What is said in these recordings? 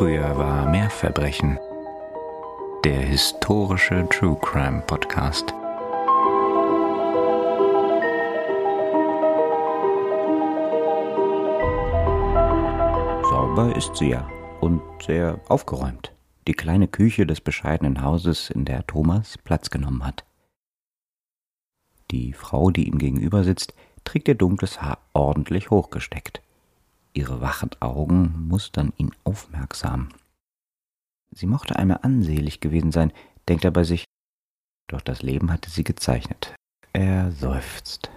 Früher war mehr Verbrechen. Der historische True Crime Podcast. Sauber ist sie ja und sehr aufgeräumt. Die kleine Küche des bescheidenen Hauses, in der Thomas Platz genommen hat. Die Frau, die ihm gegenüber sitzt, trägt ihr dunkles Haar ordentlich hochgesteckt. Ihre wachen Augen mustern ihn aufmerksam. Sie mochte einmal ansehlich gewesen sein, denkt er bei sich, doch das Leben hatte sie gezeichnet. Er seufzt.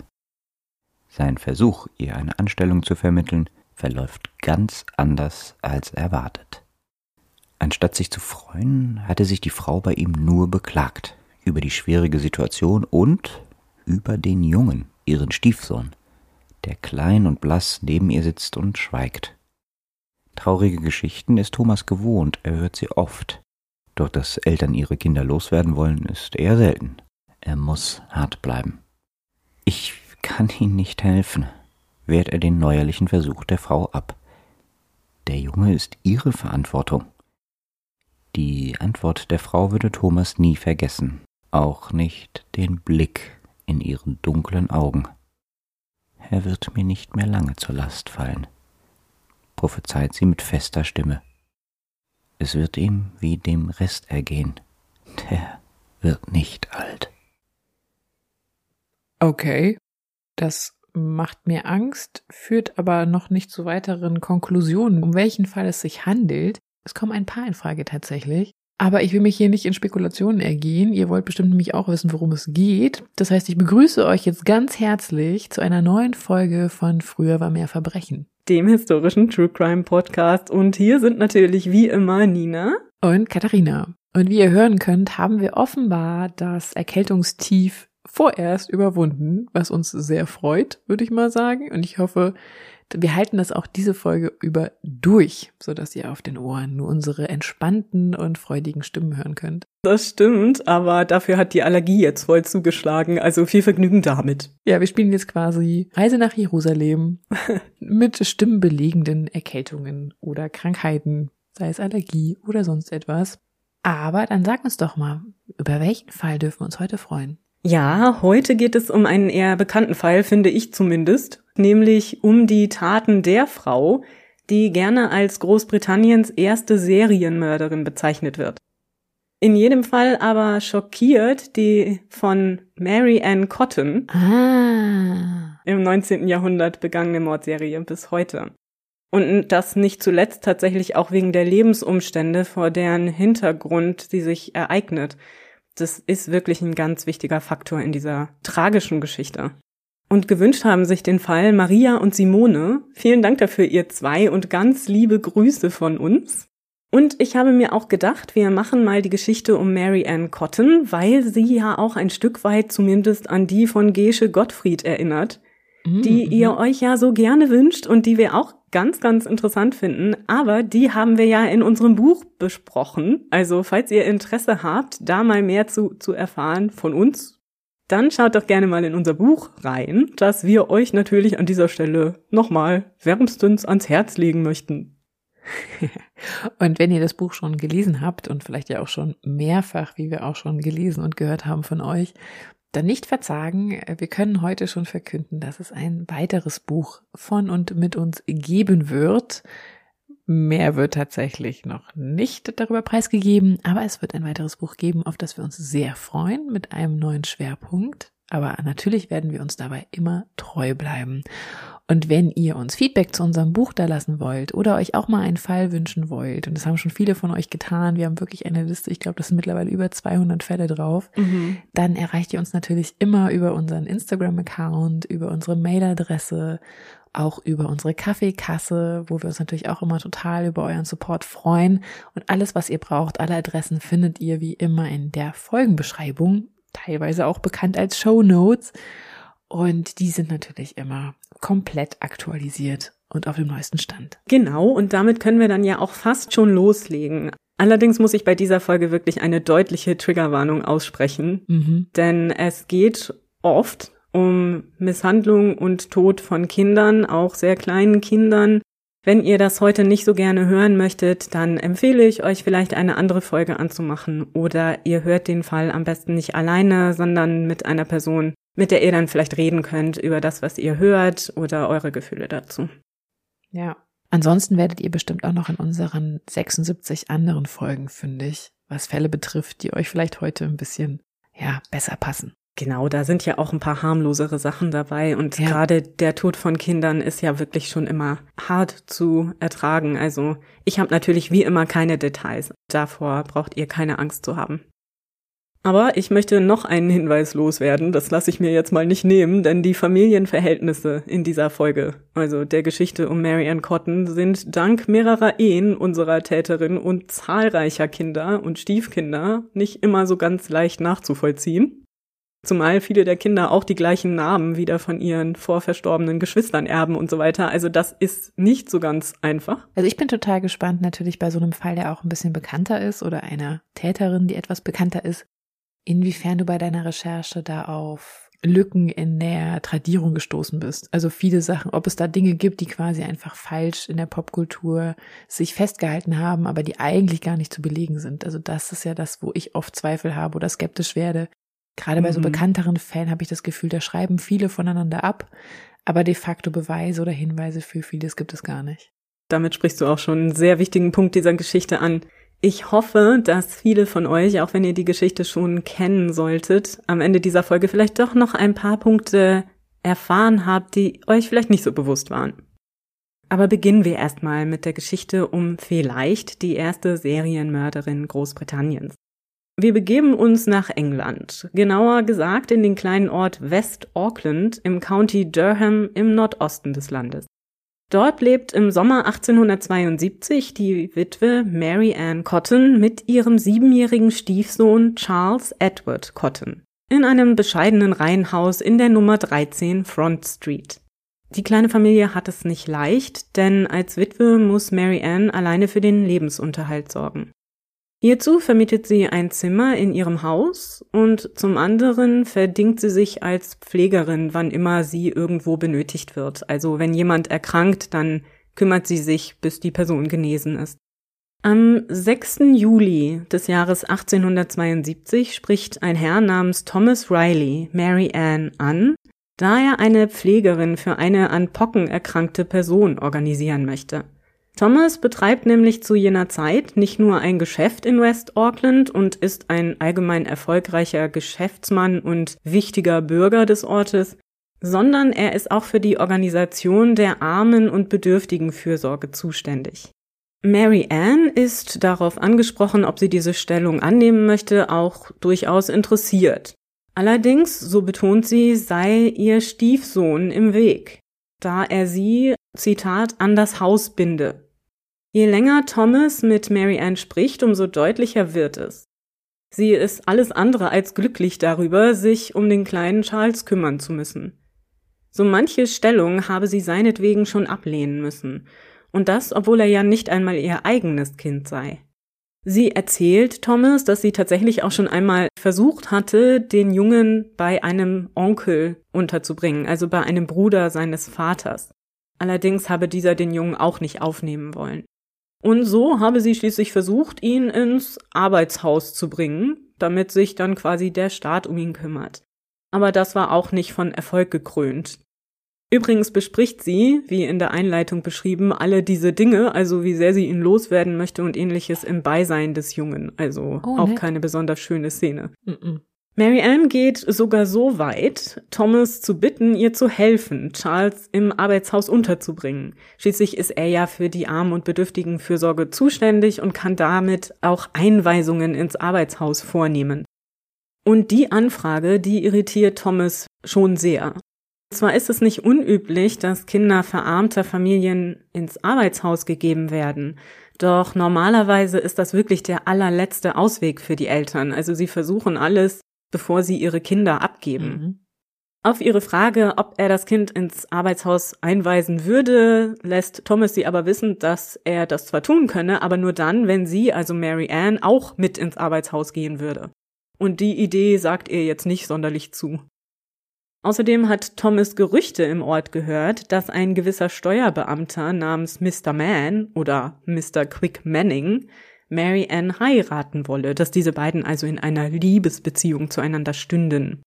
Sein Versuch, ihr eine Anstellung zu vermitteln, verläuft ganz anders als erwartet. Anstatt sich zu freuen, hatte sich die Frau bei ihm nur beklagt über die schwierige Situation und über den Jungen, ihren Stiefsohn, der klein und blass neben ihr sitzt und schweigt. Traurige Geschichten ist Thomas gewohnt, er hört sie oft. Doch dass Eltern ihre Kinder loswerden wollen, ist eher selten. Er muss hart bleiben. Ich kann Ihnen nicht helfen, wehrt er den neuerlichen Versuch der Frau ab. Der Junge ist Ihre Verantwortung. Die Antwort der Frau würde Thomas nie vergessen, auch nicht den Blick in ihren dunklen Augen. Er wird mir nicht mehr lange zur Last fallen, prophezeit sie mit fester Stimme. Es wird ihm wie dem Rest ergehen. Der wird nicht alt. Okay, das macht mir Angst, führt aber noch nicht zu weiteren Konklusionen, um welchen Fall es sich handelt. Es kommen ein paar in Frage tatsächlich. Aber ich will mich hier nicht in Spekulationen ergehen. Ihr wollt bestimmt nämlich auch wissen, worum es geht. Das heißt, ich begrüße euch jetzt ganz herzlich zu einer neuen Folge von Früher war mehr Verbrechen. Dem historischen True Crime Podcast. Und hier sind natürlich wie immer Nina und Katharina. Und wie ihr hören könnt, haben wir offenbar das Erkältungstief vorerst überwunden, was uns sehr freut, würde ich mal sagen. Und ich hoffe, wir halten das auch diese Folge über durch, so dass ihr auf den Ohren nur unsere entspannten und freudigen Stimmen hören könnt. Das stimmt, aber dafür hat die Allergie jetzt voll zugeschlagen, also viel Vergnügen damit. Ja, wir spielen jetzt quasi Reise nach Jerusalem mit stimmenbelegenden Erkältungen oder Krankheiten, sei es Allergie oder sonst etwas. Aber dann sag uns doch mal, über welchen Fall dürfen wir uns heute freuen? Ja, heute geht es um einen eher bekannten Fall, finde ich zumindest, nämlich um die Taten der Frau, die gerne als Großbritanniens erste Serienmörderin bezeichnet wird. In jedem Fall aber schockiert die von Mary Ann Cotton ah. im 19. Jahrhundert begangene Mordserie bis heute. Und das nicht zuletzt tatsächlich auch wegen der Lebensumstände, vor deren Hintergrund sie sich ereignet das ist wirklich ein ganz wichtiger Faktor in dieser tragischen Geschichte. Und gewünscht haben sich den Fall Maria und Simone. Vielen Dank dafür, ihr zwei, und ganz liebe Grüße von uns. Und ich habe mir auch gedacht, wir machen mal die Geschichte um Mary Ann Cotton, weil sie ja auch ein Stück weit zumindest an die von Gesche Gottfried erinnert, die mhm. ihr euch ja so gerne wünscht und die wir auch ganz, ganz interessant finden. Aber die haben wir ja in unserem Buch besprochen. Also falls ihr Interesse habt, da mal mehr zu, zu erfahren von uns, dann schaut doch gerne mal in unser Buch rein, das wir euch natürlich an dieser Stelle nochmal wärmstens ans Herz legen möchten. und wenn ihr das Buch schon gelesen habt und vielleicht ja auch schon mehrfach, wie wir auch schon gelesen und gehört haben von euch, dann nicht verzagen. Wir können heute schon verkünden, dass es ein weiteres Buch von und mit uns geben wird. Mehr wird tatsächlich noch nicht darüber preisgegeben, aber es wird ein weiteres Buch geben, auf das wir uns sehr freuen, mit einem neuen Schwerpunkt. Aber natürlich werden wir uns dabei immer treu bleiben. Und wenn ihr uns Feedback zu unserem Buch da lassen wollt oder euch auch mal einen Fall wünschen wollt, und das haben schon viele von euch getan, wir haben wirklich eine Liste, ich glaube, das sind mittlerweile über 200 Fälle drauf, mhm. dann erreicht ihr uns natürlich immer über unseren Instagram-Account, über unsere Mailadresse, auch über unsere Kaffeekasse, wo wir uns natürlich auch immer total über euren Support freuen. Und alles, was ihr braucht, alle Adressen findet ihr wie immer in der Folgenbeschreibung, teilweise auch bekannt als Show Notes. Und die sind natürlich immer komplett aktualisiert und auf dem neuesten Stand. Genau, und damit können wir dann ja auch fast schon loslegen. Allerdings muss ich bei dieser Folge wirklich eine deutliche Triggerwarnung aussprechen, mhm. denn es geht oft um Misshandlung und Tod von Kindern, auch sehr kleinen Kindern. Wenn ihr das heute nicht so gerne hören möchtet, dann empfehle ich euch vielleicht eine andere Folge anzumachen oder ihr hört den Fall am besten nicht alleine, sondern mit einer Person, mit der ihr dann vielleicht reden könnt über das, was ihr hört oder eure Gefühle dazu. Ja. Ansonsten werdet ihr bestimmt auch noch in unseren 76 anderen Folgen fündig, was Fälle betrifft, die euch vielleicht heute ein bisschen, ja, besser passen. Genau, da sind ja auch ein paar harmlosere Sachen dabei und ja. gerade der Tod von Kindern ist ja wirklich schon immer hart zu ertragen. Also ich habe natürlich wie immer keine Details. Davor braucht ihr keine Angst zu haben. Aber ich möchte noch einen Hinweis loswerden, das lasse ich mir jetzt mal nicht nehmen, denn die Familienverhältnisse in dieser Folge, also der Geschichte um Mary Ann Cotton, sind dank mehrerer Ehen unserer Täterin und zahlreicher Kinder und Stiefkinder nicht immer so ganz leicht nachzuvollziehen. Zumal viele der Kinder auch die gleichen Namen wieder von ihren vorverstorbenen Geschwistern erben und so weiter. Also das ist nicht so ganz einfach. Also ich bin total gespannt natürlich bei so einem Fall, der auch ein bisschen bekannter ist oder einer Täterin, die etwas bekannter ist, inwiefern du bei deiner Recherche da auf Lücken in der Tradierung gestoßen bist. Also viele Sachen, ob es da Dinge gibt, die quasi einfach falsch in der Popkultur sich festgehalten haben, aber die eigentlich gar nicht zu belegen sind. Also das ist ja das, wo ich oft Zweifel habe oder skeptisch werde, Gerade bei so mhm. bekannteren Fällen habe ich das Gefühl, da schreiben viele voneinander ab, aber de facto Beweise oder Hinweise für vieles gibt es gar nicht. Damit sprichst du auch schon einen sehr wichtigen Punkt dieser Geschichte an. Ich hoffe, dass viele von euch, auch wenn ihr die Geschichte schon kennen solltet, am Ende dieser Folge vielleicht doch noch ein paar Punkte erfahren habt, die euch vielleicht nicht so bewusst waren. Aber beginnen wir erstmal mit der Geschichte um vielleicht die erste Serienmörderin Großbritanniens. Wir begeben uns nach England, genauer gesagt in den kleinen Ort West Auckland im County Durham im Nordosten des Landes. Dort lebt im Sommer 1872 die Witwe Mary Ann Cotton mit ihrem siebenjährigen Stiefsohn Charles Edward Cotton in einem bescheidenen Reihenhaus in der Nummer 13 Front Street. Die kleine Familie hat es nicht leicht, denn als Witwe muss Mary Ann alleine für den Lebensunterhalt sorgen. Hierzu vermietet sie ein Zimmer in ihrem Haus und zum anderen verdingt sie sich als Pflegerin, wann immer sie irgendwo benötigt wird. Also wenn jemand erkrankt, dann kümmert sie sich, bis die Person genesen ist. Am 6. Juli des Jahres 1872 spricht ein Herr namens Thomas Riley Mary Ann an, da er eine Pflegerin für eine an Pocken erkrankte Person organisieren möchte. Thomas betreibt nämlich zu jener Zeit nicht nur ein Geschäft in West Auckland und ist ein allgemein erfolgreicher Geschäftsmann und wichtiger Bürger des Ortes, sondern er ist auch für die Organisation der Armen und Bedürftigen Fürsorge zuständig. Mary Ann ist darauf angesprochen, ob sie diese Stellung annehmen möchte, auch durchaus interessiert. Allerdings, so betont sie, sei ihr Stiefsohn im Weg, da er sie, Zitat, an das Haus binde. Je länger Thomas mit Mary Ann spricht, umso deutlicher wird es. Sie ist alles andere als glücklich darüber, sich um den kleinen Charles kümmern zu müssen. So manche Stellung habe sie seinetwegen schon ablehnen müssen, und das, obwohl er ja nicht einmal ihr eigenes Kind sei. Sie erzählt Thomas, dass sie tatsächlich auch schon einmal versucht hatte, den Jungen bei einem Onkel unterzubringen, also bei einem Bruder seines Vaters. Allerdings habe dieser den Jungen auch nicht aufnehmen wollen. Und so habe sie schließlich versucht, ihn ins Arbeitshaus zu bringen, damit sich dann quasi der Staat um ihn kümmert. Aber das war auch nicht von Erfolg gekrönt. Übrigens bespricht sie, wie in der Einleitung beschrieben, alle diese Dinge, also wie sehr sie ihn loswerden möchte und ähnliches im Beisein des Jungen. Also oh, auch keine besonders schöne Szene. Mm -mm. Mary Ann geht sogar so weit, Thomas zu bitten, ihr zu helfen, Charles im Arbeitshaus unterzubringen. Schließlich ist er ja für die Armen und Bedürftigen Fürsorge zuständig und kann damit auch Einweisungen ins Arbeitshaus vornehmen. Und die Anfrage, die irritiert Thomas schon sehr. Zwar ist es nicht unüblich, dass Kinder verarmter Familien ins Arbeitshaus gegeben werden, doch normalerweise ist das wirklich der allerletzte Ausweg für die Eltern. Also sie versuchen alles, bevor sie ihre Kinder abgeben. Mhm. Auf ihre Frage, ob er das Kind ins Arbeitshaus einweisen würde, lässt Thomas sie aber wissen, dass er das zwar tun könne, aber nur dann, wenn sie, also Mary Ann, auch mit ins Arbeitshaus gehen würde. Und die Idee sagt ihr jetzt nicht sonderlich zu. Außerdem hat Thomas Gerüchte im Ort gehört, dass ein gewisser Steuerbeamter namens Mr. Man oder Mr. Quick Manning Mary Ann heiraten wolle, dass diese beiden also in einer Liebesbeziehung zueinander stünden.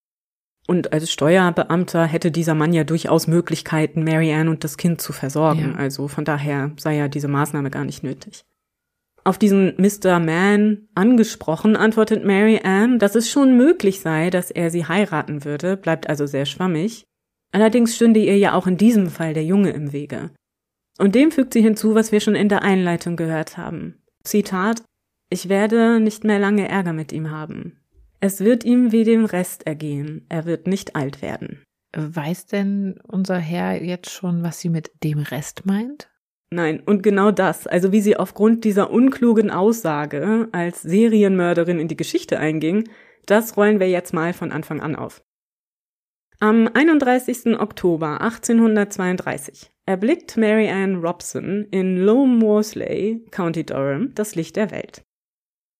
Und als Steuerbeamter hätte dieser Mann ja durchaus Möglichkeiten, Mary Ann und das Kind zu versorgen. Ja. Also von daher sei ja diese Maßnahme gar nicht nötig. Auf diesen Mr. Man angesprochen, antwortet Mary Ann, dass es schon möglich sei, dass er sie heiraten würde, bleibt also sehr schwammig. Allerdings stünde ihr ja auch in diesem Fall der Junge im Wege. Und dem fügt sie hinzu, was wir schon in der Einleitung gehört haben. Zitat Ich werde nicht mehr lange Ärger mit ihm haben. Es wird ihm wie dem Rest ergehen, er wird nicht alt werden. Weiß denn unser Herr jetzt schon, was sie mit dem Rest meint? Nein, und genau das, also wie sie aufgrund dieser unklugen Aussage als Serienmörderin in die Geschichte einging, das rollen wir jetzt mal von Anfang an auf. Am 31. Oktober 1832 erblickt Mary Ann Robson in Low Morsley, County Durham, das Licht der Welt.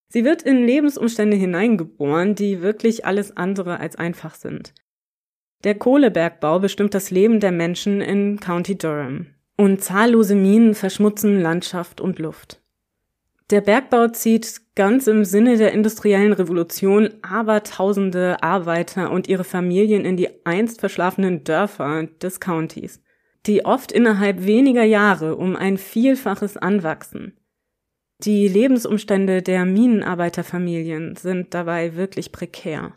Sie wird in Lebensumstände hineingeboren, die wirklich alles andere als einfach sind. Der Kohlebergbau bestimmt das Leben der Menschen in County Durham. Und zahllose Minen verschmutzen Landschaft und Luft. Der Bergbau zieht ganz im Sinne der industriellen Revolution abertausende Arbeiter und ihre Familien in die einst verschlafenen Dörfer des Countys, die oft innerhalb weniger Jahre um ein Vielfaches anwachsen. Die Lebensumstände der Minenarbeiterfamilien sind dabei wirklich prekär.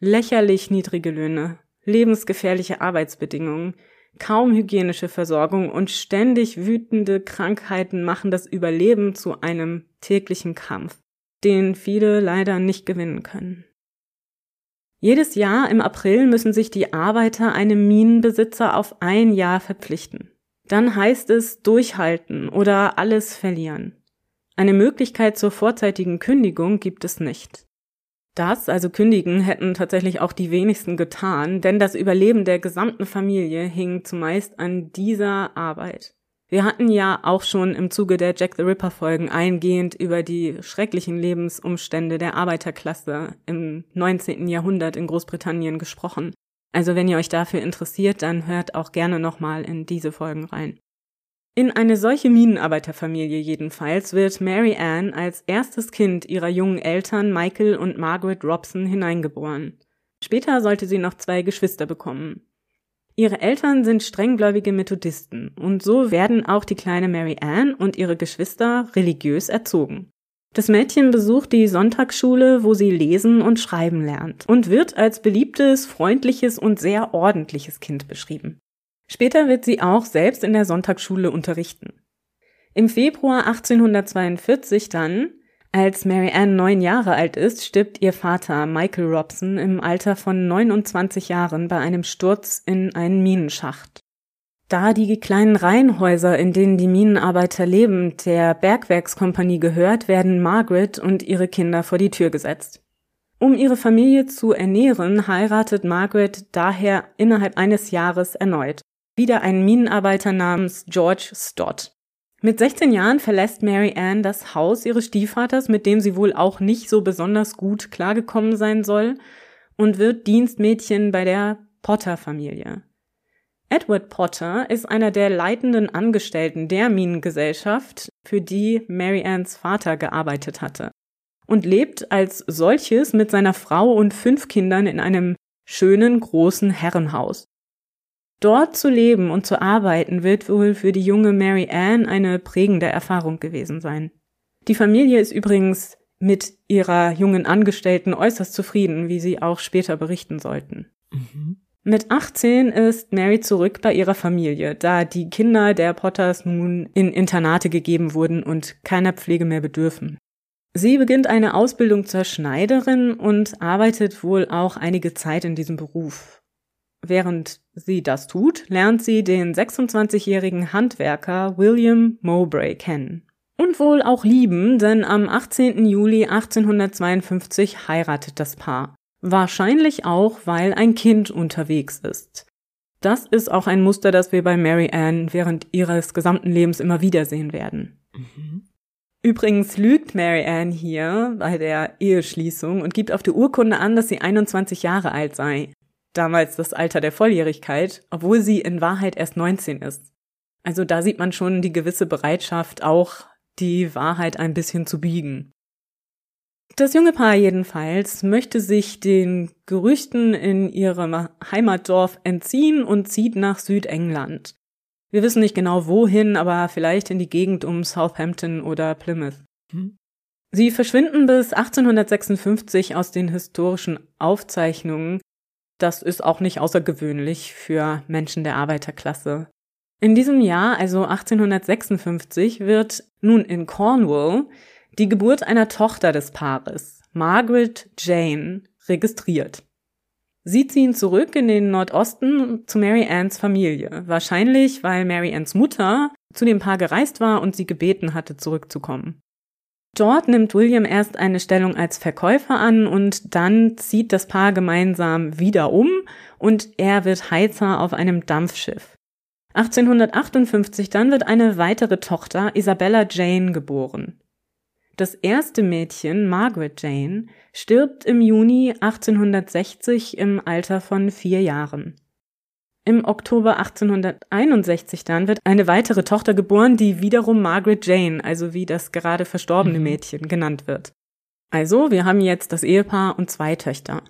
Lächerlich niedrige Löhne, lebensgefährliche Arbeitsbedingungen, Kaum hygienische Versorgung und ständig wütende Krankheiten machen das Überleben zu einem täglichen Kampf, den viele leider nicht gewinnen können. Jedes Jahr im April müssen sich die Arbeiter einem Minenbesitzer auf ein Jahr verpflichten. Dann heißt es durchhalten oder alles verlieren. Eine Möglichkeit zur vorzeitigen Kündigung gibt es nicht. Das, also kündigen, hätten tatsächlich auch die wenigsten getan, denn das Überleben der gesamten Familie hing zumeist an dieser Arbeit. Wir hatten ja auch schon im Zuge der Jack the Ripper Folgen eingehend über die schrecklichen Lebensumstände der Arbeiterklasse im 19. Jahrhundert in Großbritannien gesprochen. Also wenn ihr euch dafür interessiert, dann hört auch gerne nochmal in diese Folgen rein. In eine solche Minenarbeiterfamilie jedenfalls wird Mary Ann als erstes Kind ihrer jungen Eltern Michael und Margaret Robson hineingeboren. Später sollte sie noch zwei Geschwister bekommen. Ihre Eltern sind strenggläubige Methodisten und so werden auch die kleine Mary Ann und ihre Geschwister religiös erzogen. Das Mädchen besucht die Sonntagsschule, wo sie lesen und schreiben lernt und wird als beliebtes, freundliches und sehr ordentliches Kind beschrieben. Später wird sie auch selbst in der Sonntagsschule unterrichten. Im Februar 1842 dann, als Mary Ann neun Jahre alt ist, stirbt ihr Vater Michael Robson im Alter von 29 Jahren bei einem Sturz in einen Minenschacht. Da die kleinen Reihenhäuser, in denen die Minenarbeiter leben, der Bergwerkskompanie gehört, werden Margaret und ihre Kinder vor die Tür gesetzt. Um ihre Familie zu ernähren, heiratet Margaret daher innerhalb eines Jahres erneut wieder ein Minenarbeiter namens George Stott. Mit 16 Jahren verlässt Mary Ann das Haus ihres Stiefvaters, mit dem sie wohl auch nicht so besonders gut klargekommen sein soll, und wird Dienstmädchen bei der Potter-Familie. Edward Potter ist einer der leitenden Angestellten der Minengesellschaft, für die Mary Anns Vater gearbeitet hatte, und lebt als solches mit seiner Frau und fünf Kindern in einem schönen großen Herrenhaus. Dort zu leben und zu arbeiten wird wohl für die junge Mary Ann eine prägende Erfahrung gewesen sein. Die Familie ist übrigens mit ihrer jungen Angestellten äußerst zufrieden, wie sie auch später berichten sollten. Mhm. Mit 18 ist Mary zurück bei ihrer Familie, da die Kinder der Potters nun in Internate gegeben wurden und keiner Pflege mehr bedürfen. Sie beginnt eine Ausbildung zur Schneiderin und arbeitet wohl auch einige Zeit in diesem Beruf. Während sie das tut, lernt sie den 26-jährigen Handwerker William Mowbray kennen. Und wohl auch lieben, denn am 18. Juli 1852 heiratet das Paar. Wahrscheinlich auch, weil ein Kind unterwegs ist. Das ist auch ein Muster, das wir bei Mary Ann während ihres gesamten Lebens immer wieder sehen werden. Mhm. Übrigens lügt Mary Ann hier bei der Eheschließung und gibt auf der Urkunde an, dass sie 21 Jahre alt sei. Damals das Alter der Volljährigkeit, obwohl sie in Wahrheit erst 19 ist. Also da sieht man schon die gewisse Bereitschaft, auch die Wahrheit ein bisschen zu biegen. Das junge Paar jedenfalls möchte sich den Gerüchten in ihrem Heimatdorf entziehen und zieht nach Südengland. Wir wissen nicht genau wohin, aber vielleicht in die Gegend um Southampton oder Plymouth. Hm. Sie verschwinden bis 1856 aus den historischen Aufzeichnungen. Das ist auch nicht außergewöhnlich für Menschen der Arbeiterklasse. In diesem Jahr, also 1856, wird nun in Cornwall die Geburt einer Tochter des Paares, Margaret Jane, registriert. Sie ziehen zurück in den Nordosten zu Mary Anns Familie, wahrscheinlich weil Mary Anns Mutter zu dem Paar gereist war und sie gebeten hatte, zurückzukommen. Dort nimmt William erst eine Stellung als Verkäufer an und dann zieht das Paar gemeinsam wieder um und er wird Heizer auf einem Dampfschiff. 1858 dann wird eine weitere Tochter, Isabella Jane, geboren. Das erste Mädchen, Margaret Jane, stirbt im Juni 1860 im Alter von vier Jahren. Im Oktober 1861 dann wird eine weitere Tochter geboren, die wiederum Margaret Jane, also wie das gerade verstorbene mhm. Mädchen, genannt wird. Also, wir haben jetzt das Ehepaar und zwei Töchter.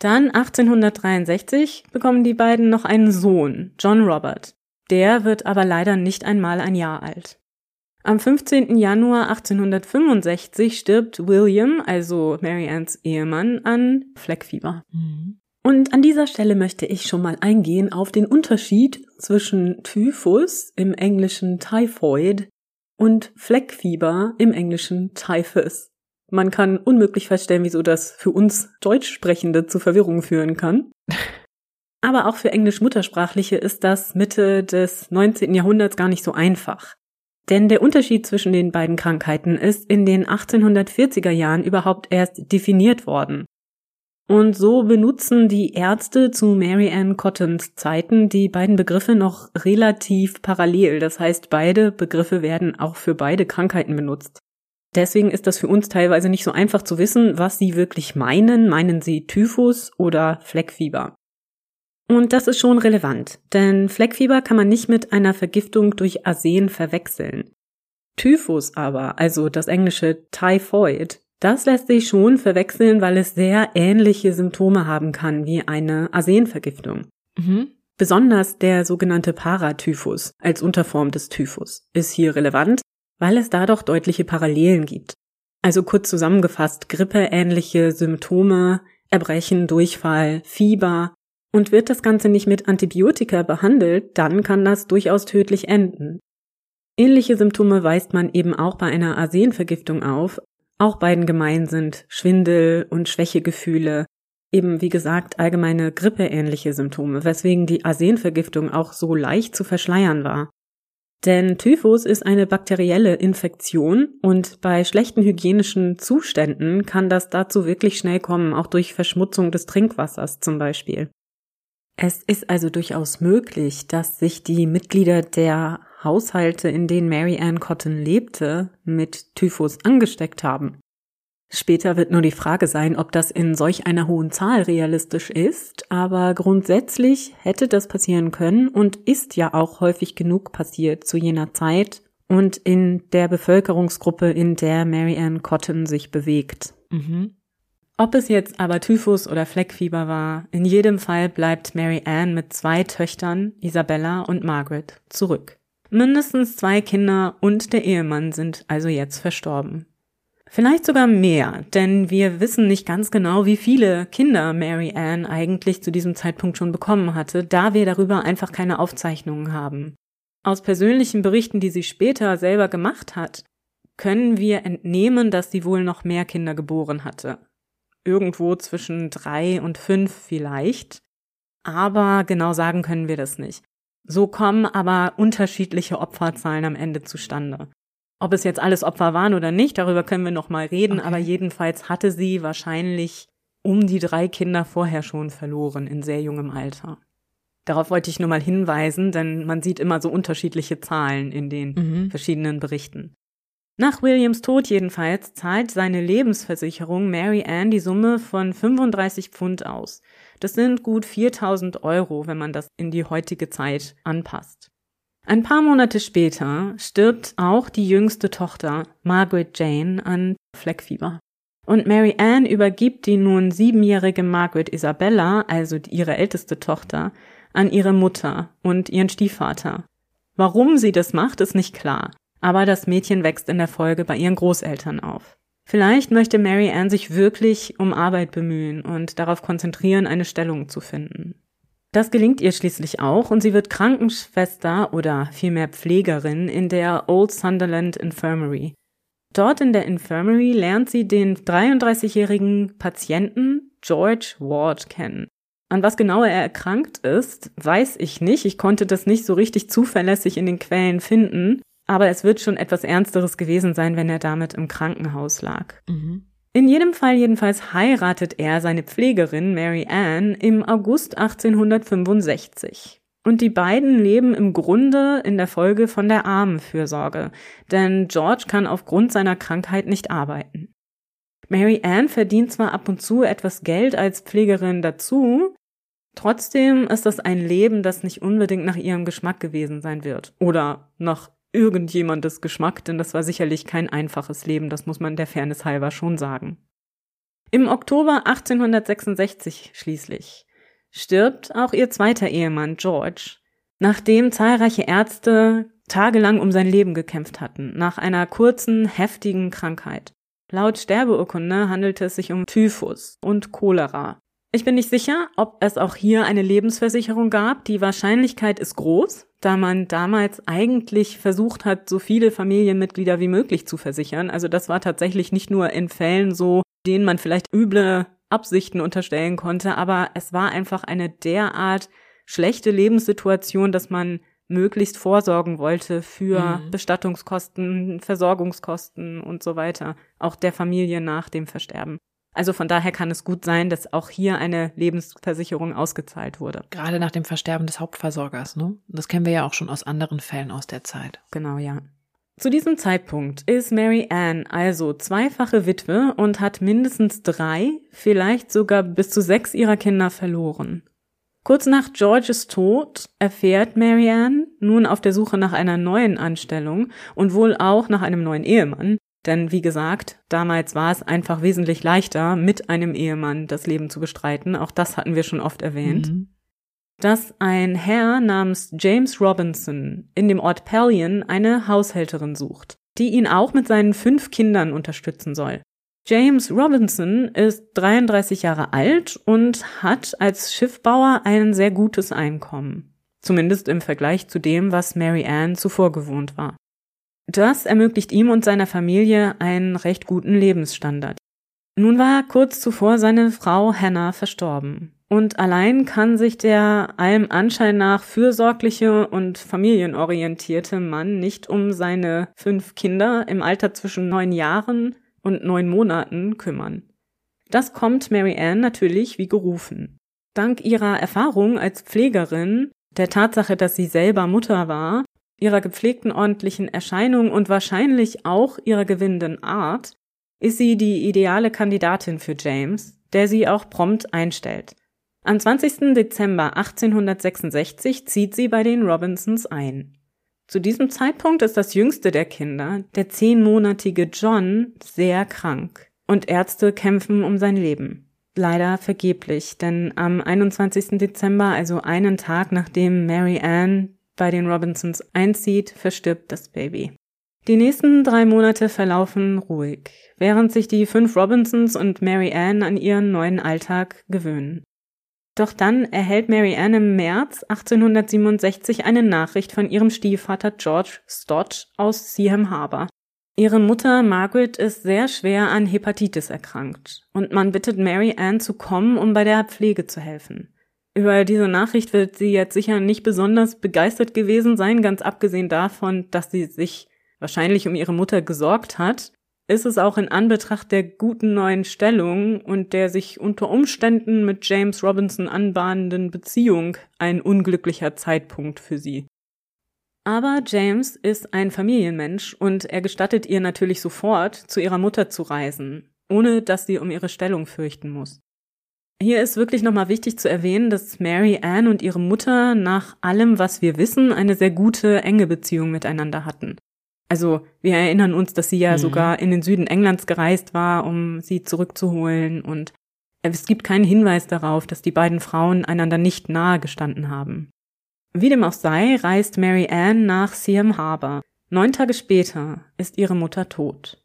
Dann 1863 bekommen die beiden noch einen Sohn, John Robert. Der wird aber leider nicht einmal ein Jahr alt. Am 15. Januar 1865 stirbt William, also Mary Anns Ehemann, an Fleckfieber. Mhm. Und an dieser Stelle möchte ich schon mal eingehen auf den Unterschied zwischen Typhus im Englischen Typhoid und Fleckfieber im Englischen Typhus. Man kann unmöglich feststellen, wieso das für uns Deutschsprechende zu Verwirrung führen kann. Aber auch für Englisch-Muttersprachliche ist das Mitte des 19. Jahrhunderts gar nicht so einfach. Denn der Unterschied zwischen den beiden Krankheiten ist in den 1840er Jahren überhaupt erst definiert worden. Und so benutzen die Ärzte zu Mary Ann Cottons Zeiten die beiden Begriffe noch relativ parallel. Das heißt, beide Begriffe werden auch für beide Krankheiten benutzt. Deswegen ist das für uns teilweise nicht so einfach zu wissen, was sie wirklich meinen. Meinen sie Typhus oder Fleckfieber? Und das ist schon relevant, denn Fleckfieber kann man nicht mit einer Vergiftung durch Arsen verwechseln. Typhus aber, also das englische Typhoid, das lässt sich schon verwechseln, weil es sehr ähnliche Symptome haben kann wie eine Arsenvergiftung. Mhm. Besonders der sogenannte Paratyphus als Unterform des Typhus ist hier relevant, weil es da doch deutliche Parallelen gibt. Also kurz zusammengefasst, grippeähnliche Symptome, Erbrechen, Durchfall, Fieber, und wird das Ganze nicht mit Antibiotika behandelt, dann kann das durchaus tödlich enden. Ähnliche Symptome weist man eben auch bei einer Arsenvergiftung auf. Auch beiden gemein sind Schwindel und Schwächegefühle, eben wie gesagt allgemeine grippeähnliche Symptome, weswegen die Arsenvergiftung auch so leicht zu verschleiern war. Denn Typhus ist eine bakterielle Infektion und bei schlechten hygienischen Zuständen kann das dazu wirklich schnell kommen, auch durch Verschmutzung des Trinkwassers zum Beispiel. Es ist also durchaus möglich, dass sich die Mitglieder der Haushalte, in denen Mary Ann Cotton lebte, mit Typhus angesteckt haben. Später wird nur die Frage sein, ob das in solch einer hohen Zahl realistisch ist, aber grundsätzlich hätte das passieren können und ist ja auch häufig genug passiert zu jener Zeit und in der Bevölkerungsgruppe, in der Mary Ann Cotton sich bewegt. Mhm. Ob es jetzt aber Typhus oder Fleckfieber war, in jedem Fall bleibt Mary Ann mit zwei Töchtern, Isabella und Margaret, zurück. Mindestens zwei Kinder und der Ehemann sind also jetzt verstorben. Vielleicht sogar mehr, denn wir wissen nicht ganz genau, wie viele Kinder Mary Ann eigentlich zu diesem Zeitpunkt schon bekommen hatte, da wir darüber einfach keine Aufzeichnungen haben. Aus persönlichen Berichten, die sie später selber gemacht hat, können wir entnehmen, dass sie wohl noch mehr Kinder geboren hatte irgendwo zwischen drei und fünf vielleicht. Aber genau sagen können wir das nicht. So kommen aber unterschiedliche Opferzahlen am Ende zustande. Ob es jetzt alles Opfer waren oder nicht, darüber können wir noch mal reden, okay. aber jedenfalls hatte sie wahrscheinlich um die drei Kinder vorher schon verloren in sehr jungem Alter. Darauf wollte ich nur mal hinweisen, denn man sieht immer so unterschiedliche Zahlen in den mhm. verschiedenen Berichten. Nach Williams Tod jedenfalls zahlt seine Lebensversicherung Mary Ann die Summe von 35 Pfund aus. Das sind gut 4000 Euro, wenn man das in die heutige Zeit anpasst. Ein paar Monate später stirbt auch die jüngste Tochter, Margaret Jane, an Fleckfieber. Und Mary Ann übergibt die nun siebenjährige Margaret Isabella, also ihre älteste Tochter, an ihre Mutter und ihren Stiefvater. Warum sie das macht, ist nicht klar, aber das Mädchen wächst in der Folge bei ihren Großeltern auf. Vielleicht möchte Mary Ann sich wirklich um Arbeit bemühen und darauf konzentrieren, eine Stellung zu finden. Das gelingt ihr schließlich auch und sie wird Krankenschwester oder vielmehr Pflegerin in der Old Sunderland Infirmary. Dort in der Infirmary lernt sie den 33-jährigen Patienten George Ward kennen. An was genau er erkrankt ist, weiß ich nicht. Ich konnte das nicht so richtig zuverlässig in den Quellen finden. Aber es wird schon etwas Ernsteres gewesen sein, wenn er damit im Krankenhaus lag. Mhm. In jedem Fall jedenfalls heiratet er seine Pflegerin Mary Ann im August 1865. Und die beiden leben im Grunde in der Folge von der Armenfürsorge, denn George kann aufgrund seiner Krankheit nicht arbeiten. Mary Ann verdient zwar ab und zu etwas Geld als Pflegerin dazu, trotzdem ist das ein Leben, das nicht unbedingt nach ihrem Geschmack gewesen sein wird oder nach irgendjemandes Geschmack, denn das war sicherlich kein einfaches Leben, das muss man der Fairness halber schon sagen. Im Oktober 1866 schließlich stirbt auch ihr zweiter Ehemann George, nachdem zahlreiche Ärzte tagelang um sein Leben gekämpft hatten, nach einer kurzen, heftigen Krankheit. Laut Sterbeurkunde handelte es sich um Typhus und Cholera. Ich bin nicht sicher, ob es auch hier eine Lebensversicherung gab. Die Wahrscheinlichkeit ist groß, da man damals eigentlich versucht hat, so viele Familienmitglieder wie möglich zu versichern. Also das war tatsächlich nicht nur in Fällen so, denen man vielleicht üble Absichten unterstellen konnte, aber es war einfach eine derart schlechte Lebenssituation, dass man möglichst vorsorgen wollte für mhm. Bestattungskosten, Versorgungskosten und so weiter, auch der Familie nach dem Versterben. Also von daher kann es gut sein, dass auch hier eine Lebensversicherung ausgezahlt wurde. Gerade nach dem Versterben des Hauptversorgers, ne? Das kennen wir ja auch schon aus anderen Fällen aus der Zeit. Genau, ja. Zu diesem Zeitpunkt ist Mary Ann also zweifache Witwe und hat mindestens drei, vielleicht sogar bis zu sechs ihrer Kinder verloren. Kurz nach Georges Tod erfährt Mary Ann, nun auf der Suche nach einer neuen Anstellung und wohl auch nach einem neuen Ehemann, denn wie gesagt, damals war es einfach wesentlich leichter, mit einem Ehemann das Leben zu bestreiten. Auch das hatten wir schon oft erwähnt. Mhm. Dass ein Herr namens James Robinson in dem Ort Pellion eine Haushälterin sucht, die ihn auch mit seinen fünf Kindern unterstützen soll. James Robinson ist 33 Jahre alt und hat als Schiffbauer ein sehr gutes Einkommen. Zumindest im Vergleich zu dem, was Mary Ann zuvor gewohnt war. Das ermöglicht ihm und seiner Familie einen recht guten Lebensstandard. Nun war kurz zuvor seine Frau Hannah verstorben. Und allein kann sich der allem Anschein nach fürsorgliche und familienorientierte Mann nicht um seine fünf Kinder im Alter zwischen neun Jahren und neun Monaten kümmern. Das kommt Mary Ann natürlich wie gerufen. Dank ihrer Erfahrung als Pflegerin, der Tatsache, dass sie selber Mutter war ihrer gepflegten ordentlichen Erscheinung und wahrscheinlich auch ihrer gewinnenden Art ist sie die ideale Kandidatin für James, der sie auch prompt einstellt. Am 20. Dezember 1866 zieht sie bei den Robinsons ein. Zu diesem Zeitpunkt ist das jüngste der Kinder, der zehnmonatige John, sehr krank und Ärzte kämpfen um sein Leben. Leider vergeblich, denn am 21. Dezember, also einen Tag nachdem Mary Ann bei den Robinsons einzieht, verstirbt das Baby. Die nächsten drei Monate verlaufen ruhig, während sich die fünf Robinsons und Mary Ann an ihren neuen Alltag gewöhnen. Doch dann erhält Mary Ann im März 1867 eine Nachricht von ihrem Stiefvater George Stott aus Seaham Harbor. Ihre Mutter Margaret ist sehr schwer an Hepatitis erkrankt und man bittet Mary Ann zu kommen, um bei der Pflege zu helfen. Über diese Nachricht wird sie jetzt sicher nicht besonders begeistert gewesen sein, ganz abgesehen davon, dass sie sich wahrscheinlich um ihre Mutter gesorgt hat, ist es auch in Anbetracht der guten neuen Stellung und der sich unter Umständen mit James Robinson anbahnenden Beziehung ein unglücklicher Zeitpunkt für sie. Aber James ist ein Familienmensch und er gestattet ihr natürlich sofort, zu ihrer Mutter zu reisen, ohne dass sie um ihre Stellung fürchten muss. Hier ist wirklich nochmal wichtig zu erwähnen, dass Mary Ann und ihre Mutter nach allem, was wir wissen, eine sehr gute, enge Beziehung miteinander hatten. Also wir erinnern uns, dass sie ja mhm. sogar in den Süden Englands gereist war, um sie zurückzuholen und es gibt keinen Hinweis darauf, dass die beiden Frauen einander nicht nahe gestanden haben. Wie dem auch sei, reist Mary Ann nach Siam Harbor. Neun Tage später ist ihre Mutter tot.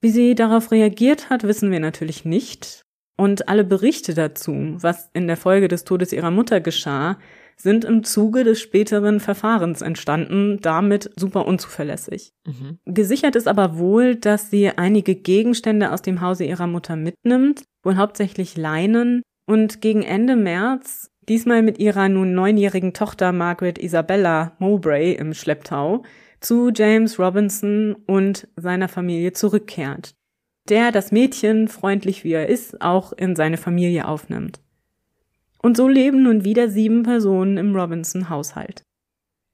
Wie sie darauf reagiert hat, wissen wir natürlich nicht, und alle Berichte dazu, was in der Folge des Todes ihrer Mutter geschah, sind im Zuge des späteren Verfahrens entstanden, damit super unzuverlässig. Mhm. Gesichert ist aber wohl, dass sie einige Gegenstände aus dem Hause ihrer Mutter mitnimmt, wohl hauptsächlich Leinen, und gegen Ende März, diesmal mit ihrer nun neunjährigen Tochter Margaret Isabella Mowbray im Schlepptau, zu James Robinson und seiner Familie zurückkehrt der das Mädchen, freundlich wie er ist, auch in seine Familie aufnimmt. Und so leben nun wieder sieben Personen im Robinson-Haushalt.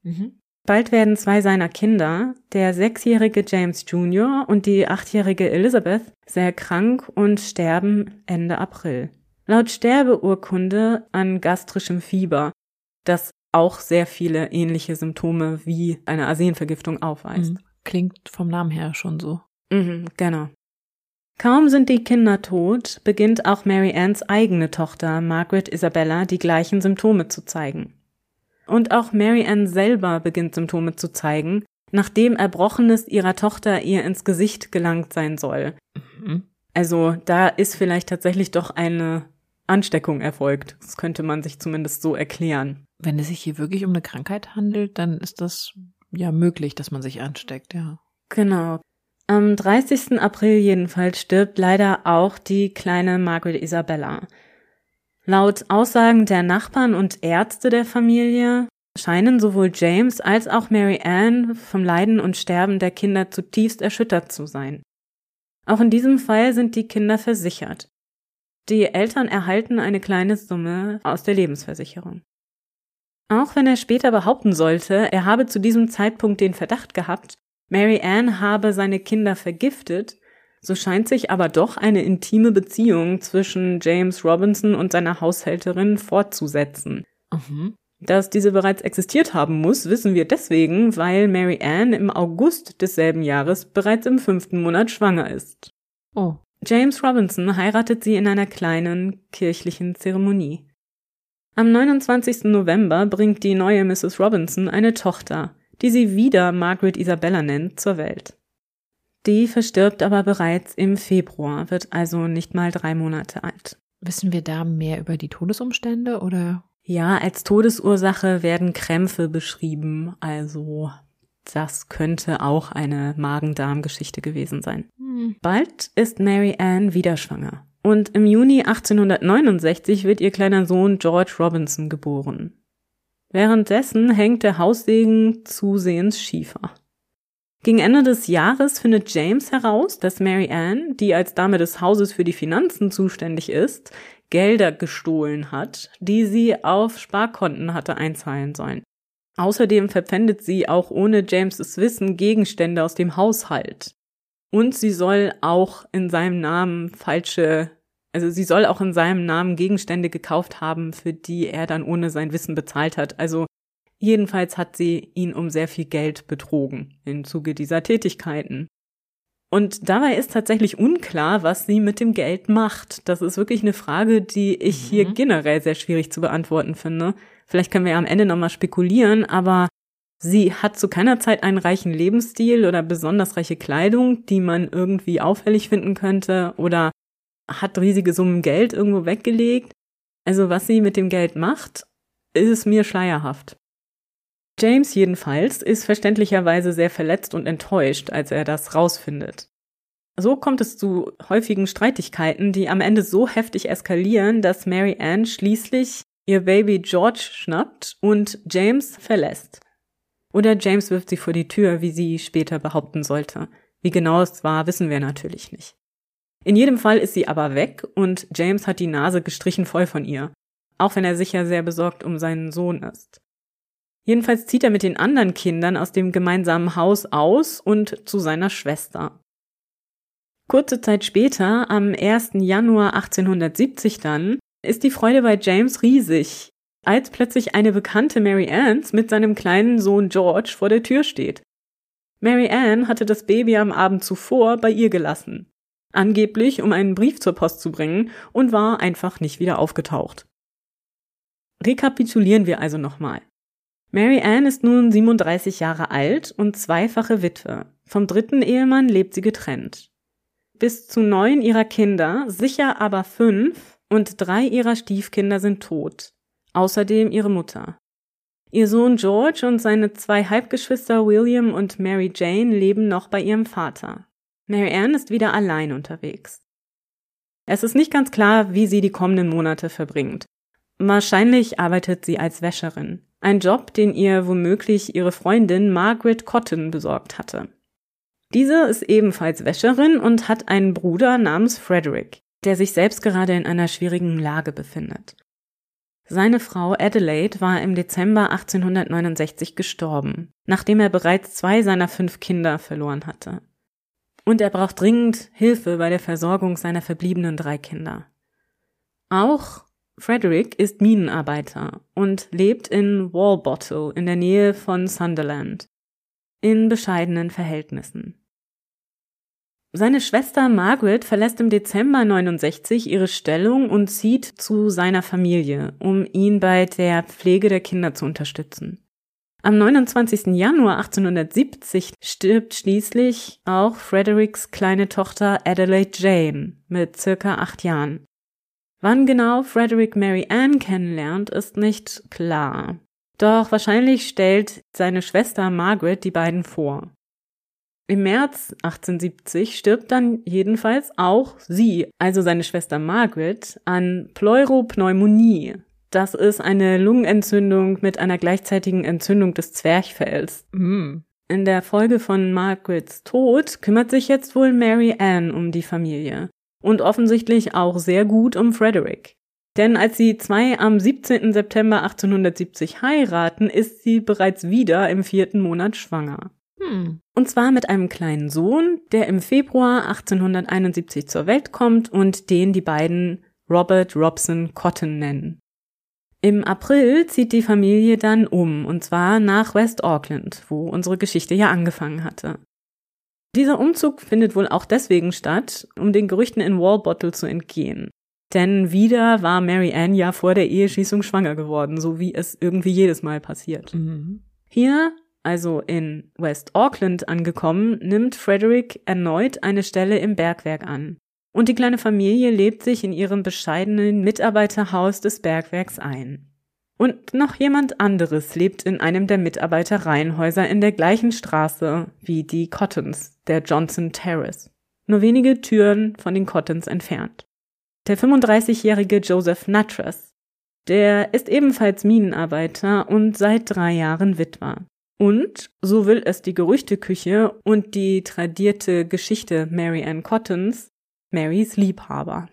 Mhm. Bald werden zwei seiner Kinder, der sechsjährige James Jr. und die achtjährige Elizabeth, sehr krank und sterben Ende April. Laut Sterbeurkunde an gastrischem Fieber, das auch sehr viele ähnliche Symptome wie eine Arsenvergiftung aufweist. Mhm. Klingt vom Namen her schon so. Mhm, genau. Kaum sind die Kinder tot, beginnt auch Mary Anns eigene Tochter Margaret Isabella die gleichen Symptome zu zeigen. Und auch Mary Ann selber beginnt Symptome zu zeigen, nachdem Erbrochenes ihrer Tochter ihr ins Gesicht gelangt sein soll. Mhm. Also da ist vielleicht tatsächlich doch eine Ansteckung erfolgt. Das könnte man sich zumindest so erklären. Wenn es sich hier wirklich um eine Krankheit handelt, dann ist das ja möglich, dass man sich ansteckt, ja. Genau. Am 30. April jedenfalls stirbt leider auch die kleine Margaret Isabella. Laut Aussagen der Nachbarn und Ärzte der Familie scheinen sowohl James als auch Mary Ann vom Leiden und Sterben der Kinder zutiefst erschüttert zu sein. Auch in diesem Fall sind die Kinder versichert. Die Eltern erhalten eine kleine Summe aus der Lebensversicherung. Auch wenn er später behaupten sollte, er habe zu diesem Zeitpunkt den Verdacht gehabt, Mary Ann habe seine Kinder vergiftet, so scheint sich aber doch eine intime Beziehung zwischen James Robinson und seiner Haushälterin fortzusetzen. Mhm. Dass diese bereits existiert haben muss, wissen wir deswegen, weil Mary Ann im August desselben Jahres bereits im fünften Monat schwanger ist. Oh. James Robinson heiratet sie in einer kleinen kirchlichen Zeremonie. Am 29. November bringt die neue Mrs. Robinson eine Tochter, die sie wieder Margaret Isabella nennt, zur Welt. Die verstirbt aber bereits im Februar, wird also nicht mal drei Monate alt. Wissen wir da mehr über die Todesumstände oder? Ja, als Todesursache werden Krämpfe beschrieben, also das könnte auch eine Magen-Darm-Geschichte gewesen sein. Hm. Bald ist Mary Ann wieder schwanger. Und im Juni 1869 wird ihr kleiner Sohn George Robinson geboren. Währenddessen hängt der Haussegen zusehends schiefer. Gegen Ende des Jahres findet James heraus, dass Mary Ann, die als Dame des Hauses für die Finanzen zuständig ist, Gelder gestohlen hat, die sie auf Sparkonten hatte einzahlen sollen. Außerdem verpfändet sie auch ohne James' Wissen Gegenstände aus dem Haushalt. Und sie soll auch in seinem Namen falsche also sie soll auch in seinem Namen Gegenstände gekauft haben, für die er dann ohne sein Wissen bezahlt hat. Also jedenfalls hat sie ihn um sehr viel Geld betrogen im Zuge dieser Tätigkeiten. Und dabei ist tatsächlich unklar, was sie mit dem Geld macht. Das ist wirklich eine Frage, die ich mhm. hier generell sehr schwierig zu beantworten finde. Vielleicht können wir ja am Ende nochmal spekulieren, aber sie hat zu keiner Zeit einen reichen Lebensstil oder besonders reiche Kleidung, die man irgendwie auffällig finden könnte oder hat riesige Summen Geld irgendwo weggelegt. Also was sie mit dem Geld macht, ist mir schleierhaft. James jedenfalls ist verständlicherweise sehr verletzt und enttäuscht, als er das rausfindet. So kommt es zu häufigen Streitigkeiten, die am Ende so heftig eskalieren, dass Mary Ann schließlich ihr Baby George schnappt und James verlässt. Oder James wirft sie vor die Tür, wie sie später behaupten sollte. Wie genau es war, wissen wir natürlich nicht. In jedem Fall ist sie aber weg und James hat die Nase gestrichen voll von ihr, auch wenn er sicher sehr besorgt um seinen Sohn ist. Jedenfalls zieht er mit den anderen Kindern aus dem gemeinsamen Haus aus und zu seiner Schwester. Kurze Zeit später, am 1. Januar 1870 dann, ist die Freude bei James riesig, als plötzlich eine bekannte Mary Anns mit seinem kleinen Sohn George vor der Tür steht. Mary Ann hatte das Baby am Abend zuvor bei ihr gelassen, angeblich um einen Brief zur Post zu bringen und war einfach nicht wieder aufgetaucht. Rekapitulieren wir also nochmal. Mary Ann ist nun 37 Jahre alt und zweifache Witwe. Vom dritten Ehemann lebt sie getrennt. Bis zu neun ihrer Kinder, sicher aber fünf, und drei ihrer Stiefkinder sind tot. Außerdem ihre Mutter. Ihr Sohn George und seine zwei Halbgeschwister William und Mary Jane leben noch bei ihrem Vater. Mary Ann ist wieder allein unterwegs. Es ist nicht ganz klar, wie sie die kommenden Monate verbringt. Wahrscheinlich arbeitet sie als Wäscherin. Ein Job, den ihr womöglich ihre Freundin Margaret Cotton besorgt hatte. Diese ist ebenfalls Wäscherin und hat einen Bruder namens Frederick, der sich selbst gerade in einer schwierigen Lage befindet. Seine Frau Adelaide war im Dezember 1869 gestorben, nachdem er bereits zwei seiner fünf Kinder verloren hatte. Und er braucht dringend Hilfe bei der Versorgung seiner verbliebenen drei Kinder. Auch Frederick ist Minenarbeiter und lebt in Walbottle in der Nähe von Sunderland in bescheidenen Verhältnissen. Seine Schwester Margaret verlässt im Dezember 69 ihre Stellung und zieht zu seiner Familie, um ihn bei der Pflege der Kinder zu unterstützen. Am 29. Januar 1870 stirbt schließlich auch Fredericks kleine Tochter Adelaide Jane mit circa acht Jahren. Wann genau Frederick Mary Ann kennenlernt, ist nicht klar. Doch wahrscheinlich stellt seine Schwester Margaret die beiden vor. Im März 1870 stirbt dann jedenfalls auch sie, also seine Schwester Margaret, an Pleuropneumonie. Das ist eine Lungenentzündung mit einer gleichzeitigen Entzündung des Zwerchfells. Mm. In der Folge von Margarets Tod kümmert sich jetzt wohl Mary Ann um die Familie. Und offensichtlich auch sehr gut um Frederick. Denn als sie zwei am 17. September 1870 heiraten, ist sie bereits wieder im vierten Monat schwanger. Hm. Und zwar mit einem kleinen Sohn, der im Februar 1871 zur Welt kommt und den die beiden Robert Robson Cotton nennen. Im April zieht die Familie dann um, und zwar nach West Auckland, wo unsere Geschichte ja angefangen hatte. Dieser Umzug findet wohl auch deswegen statt, um den Gerüchten in Wallbottle zu entgehen. Denn wieder war Mary Ann ja vor der Eheschließung schwanger geworden, so wie es irgendwie jedes Mal passiert. Mhm. Hier, also in West Auckland angekommen, nimmt Frederick erneut eine Stelle im Bergwerk an. Und die kleine Familie lebt sich in ihrem bescheidenen Mitarbeiterhaus des Bergwerks ein. Und noch jemand anderes lebt in einem der Mitarbeiterreihenhäuser in der gleichen Straße wie die Cottons, der Johnson Terrace. Nur wenige Türen von den Cottons entfernt. Der 35-jährige Joseph Natras. Der ist ebenfalls Minenarbeiter und seit drei Jahren Witwer. Und, so will es die Gerüchteküche und die tradierte Geschichte Mary Ann Cottons, Marys Liebhaber.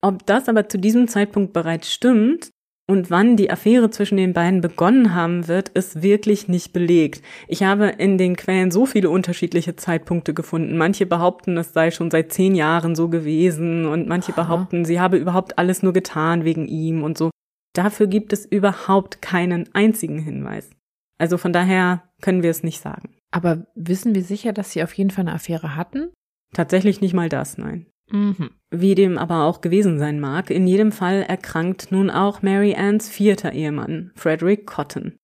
Ob das aber zu diesem Zeitpunkt bereits stimmt, und wann die Affäre zwischen den beiden begonnen haben wird, ist wirklich nicht belegt. Ich habe in den Quellen so viele unterschiedliche Zeitpunkte gefunden. Manche behaupten, es sei schon seit zehn Jahren so gewesen und manche Aha. behaupten, sie habe überhaupt alles nur getan wegen ihm und so. Dafür gibt es überhaupt keinen einzigen Hinweis. Also von daher können wir es nicht sagen. Aber wissen wir sicher, dass sie auf jeden Fall eine Affäre hatten? Tatsächlich nicht mal das, nein. Mhm. Wie dem aber auch gewesen sein mag, in jedem Fall erkrankt nun auch Mary Anns vierter Ehemann, Frederick Cotton.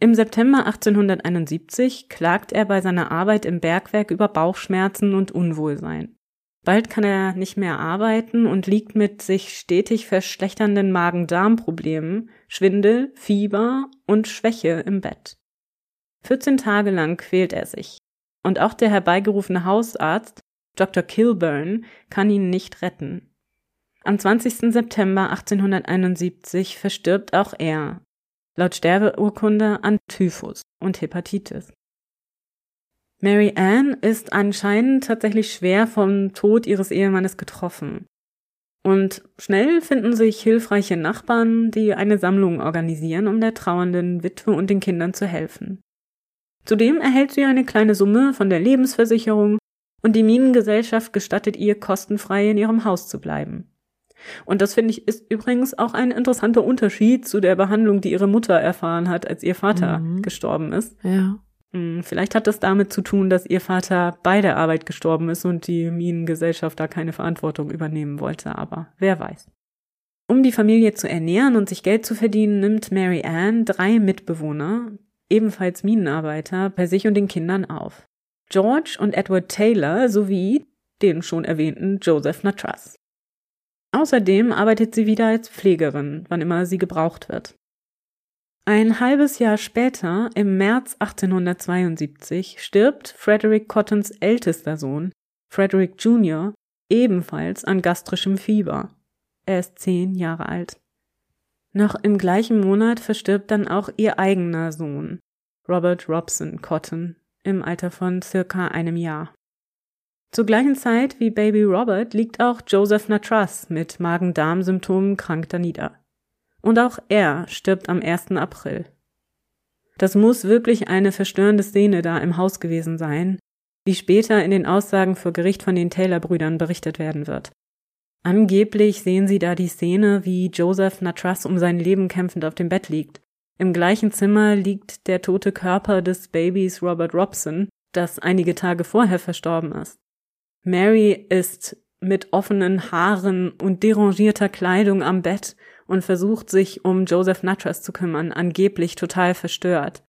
Im September 1871 klagt er bei seiner Arbeit im Bergwerk über Bauchschmerzen und Unwohlsein. Bald kann er nicht mehr arbeiten und liegt mit sich stetig verschlechternden Magen-Darm-Problemen, Schwindel, Fieber und Schwäche im Bett. 14 Tage lang quält er sich. Und auch der herbeigerufene Hausarzt Dr. Kilburn kann ihn nicht retten. Am 20. September 1871 verstirbt auch er, laut Sterbeurkunde an Typhus und Hepatitis. Mary Ann ist anscheinend tatsächlich schwer vom Tod ihres Ehemannes getroffen. Und schnell finden sich hilfreiche Nachbarn, die eine Sammlung organisieren, um der trauernden Witwe und den Kindern zu helfen. Zudem erhält sie eine kleine Summe von der Lebensversicherung und die Minengesellschaft gestattet ihr, kostenfrei in ihrem Haus zu bleiben. Und das finde ich ist übrigens auch ein interessanter Unterschied zu der Behandlung, die ihre Mutter erfahren hat, als ihr Vater mhm. gestorben ist. Ja. Hm, vielleicht hat das damit zu tun, dass ihr Vater bei der Arbeit gestorben ist und die Minengesellschaft da keine Verantwortung übernehmen wollte, aber wer weiß. Um die Familie zu ernähren und sich Geld zu verdienen, nimmt Mary Ann drei Mitbewohner, ebenfalls Minenarbeiter, bei sich und den Kindern auf. George und Edward Taylor sowie den schon erwähnten Joseph Natras. Außerdem arbeitet sie wieder als Pflegerin, wann immer sie gebraucht wird. Ein halbes Jahr später, im März 1872, stirbt Frederick Cottons ältester Sohn, Frederick Jr., ebenfalls an gastrischem Fieber. Er ist zehn Jahre alt. Noch im gleichen Monat verstirbt dann auch ihr eigener Sohn, Robert Robson Cotton, im Alter von circa einem Jahr. Zur gleichen Zeit wie Baby Robert liegt auch Joseph Natras mit Magen-Darm-Symptomen krank danieder. Und auch er stirbt am 1. April. Das muss wirklich eine verstörende Szene da im Haus gewesen sein, wie später in den Aussagen vor Gericht von den Taylor-Brüdern berichtet werden wird. Angeblich sehen sie da die Szene, wie Joseph Natras um sein Leben kämpfend auf dem Bett liegt. Im gleichen Zimmer liegt der tote Körper des Babys Robert Robson, das einige Tage vorher verstorben ist. Mary ist mit offenen Haaren und derangierter Kleidung am Bett und versucht sich um Joseph Natras zu kümmern, angeblich total verstört.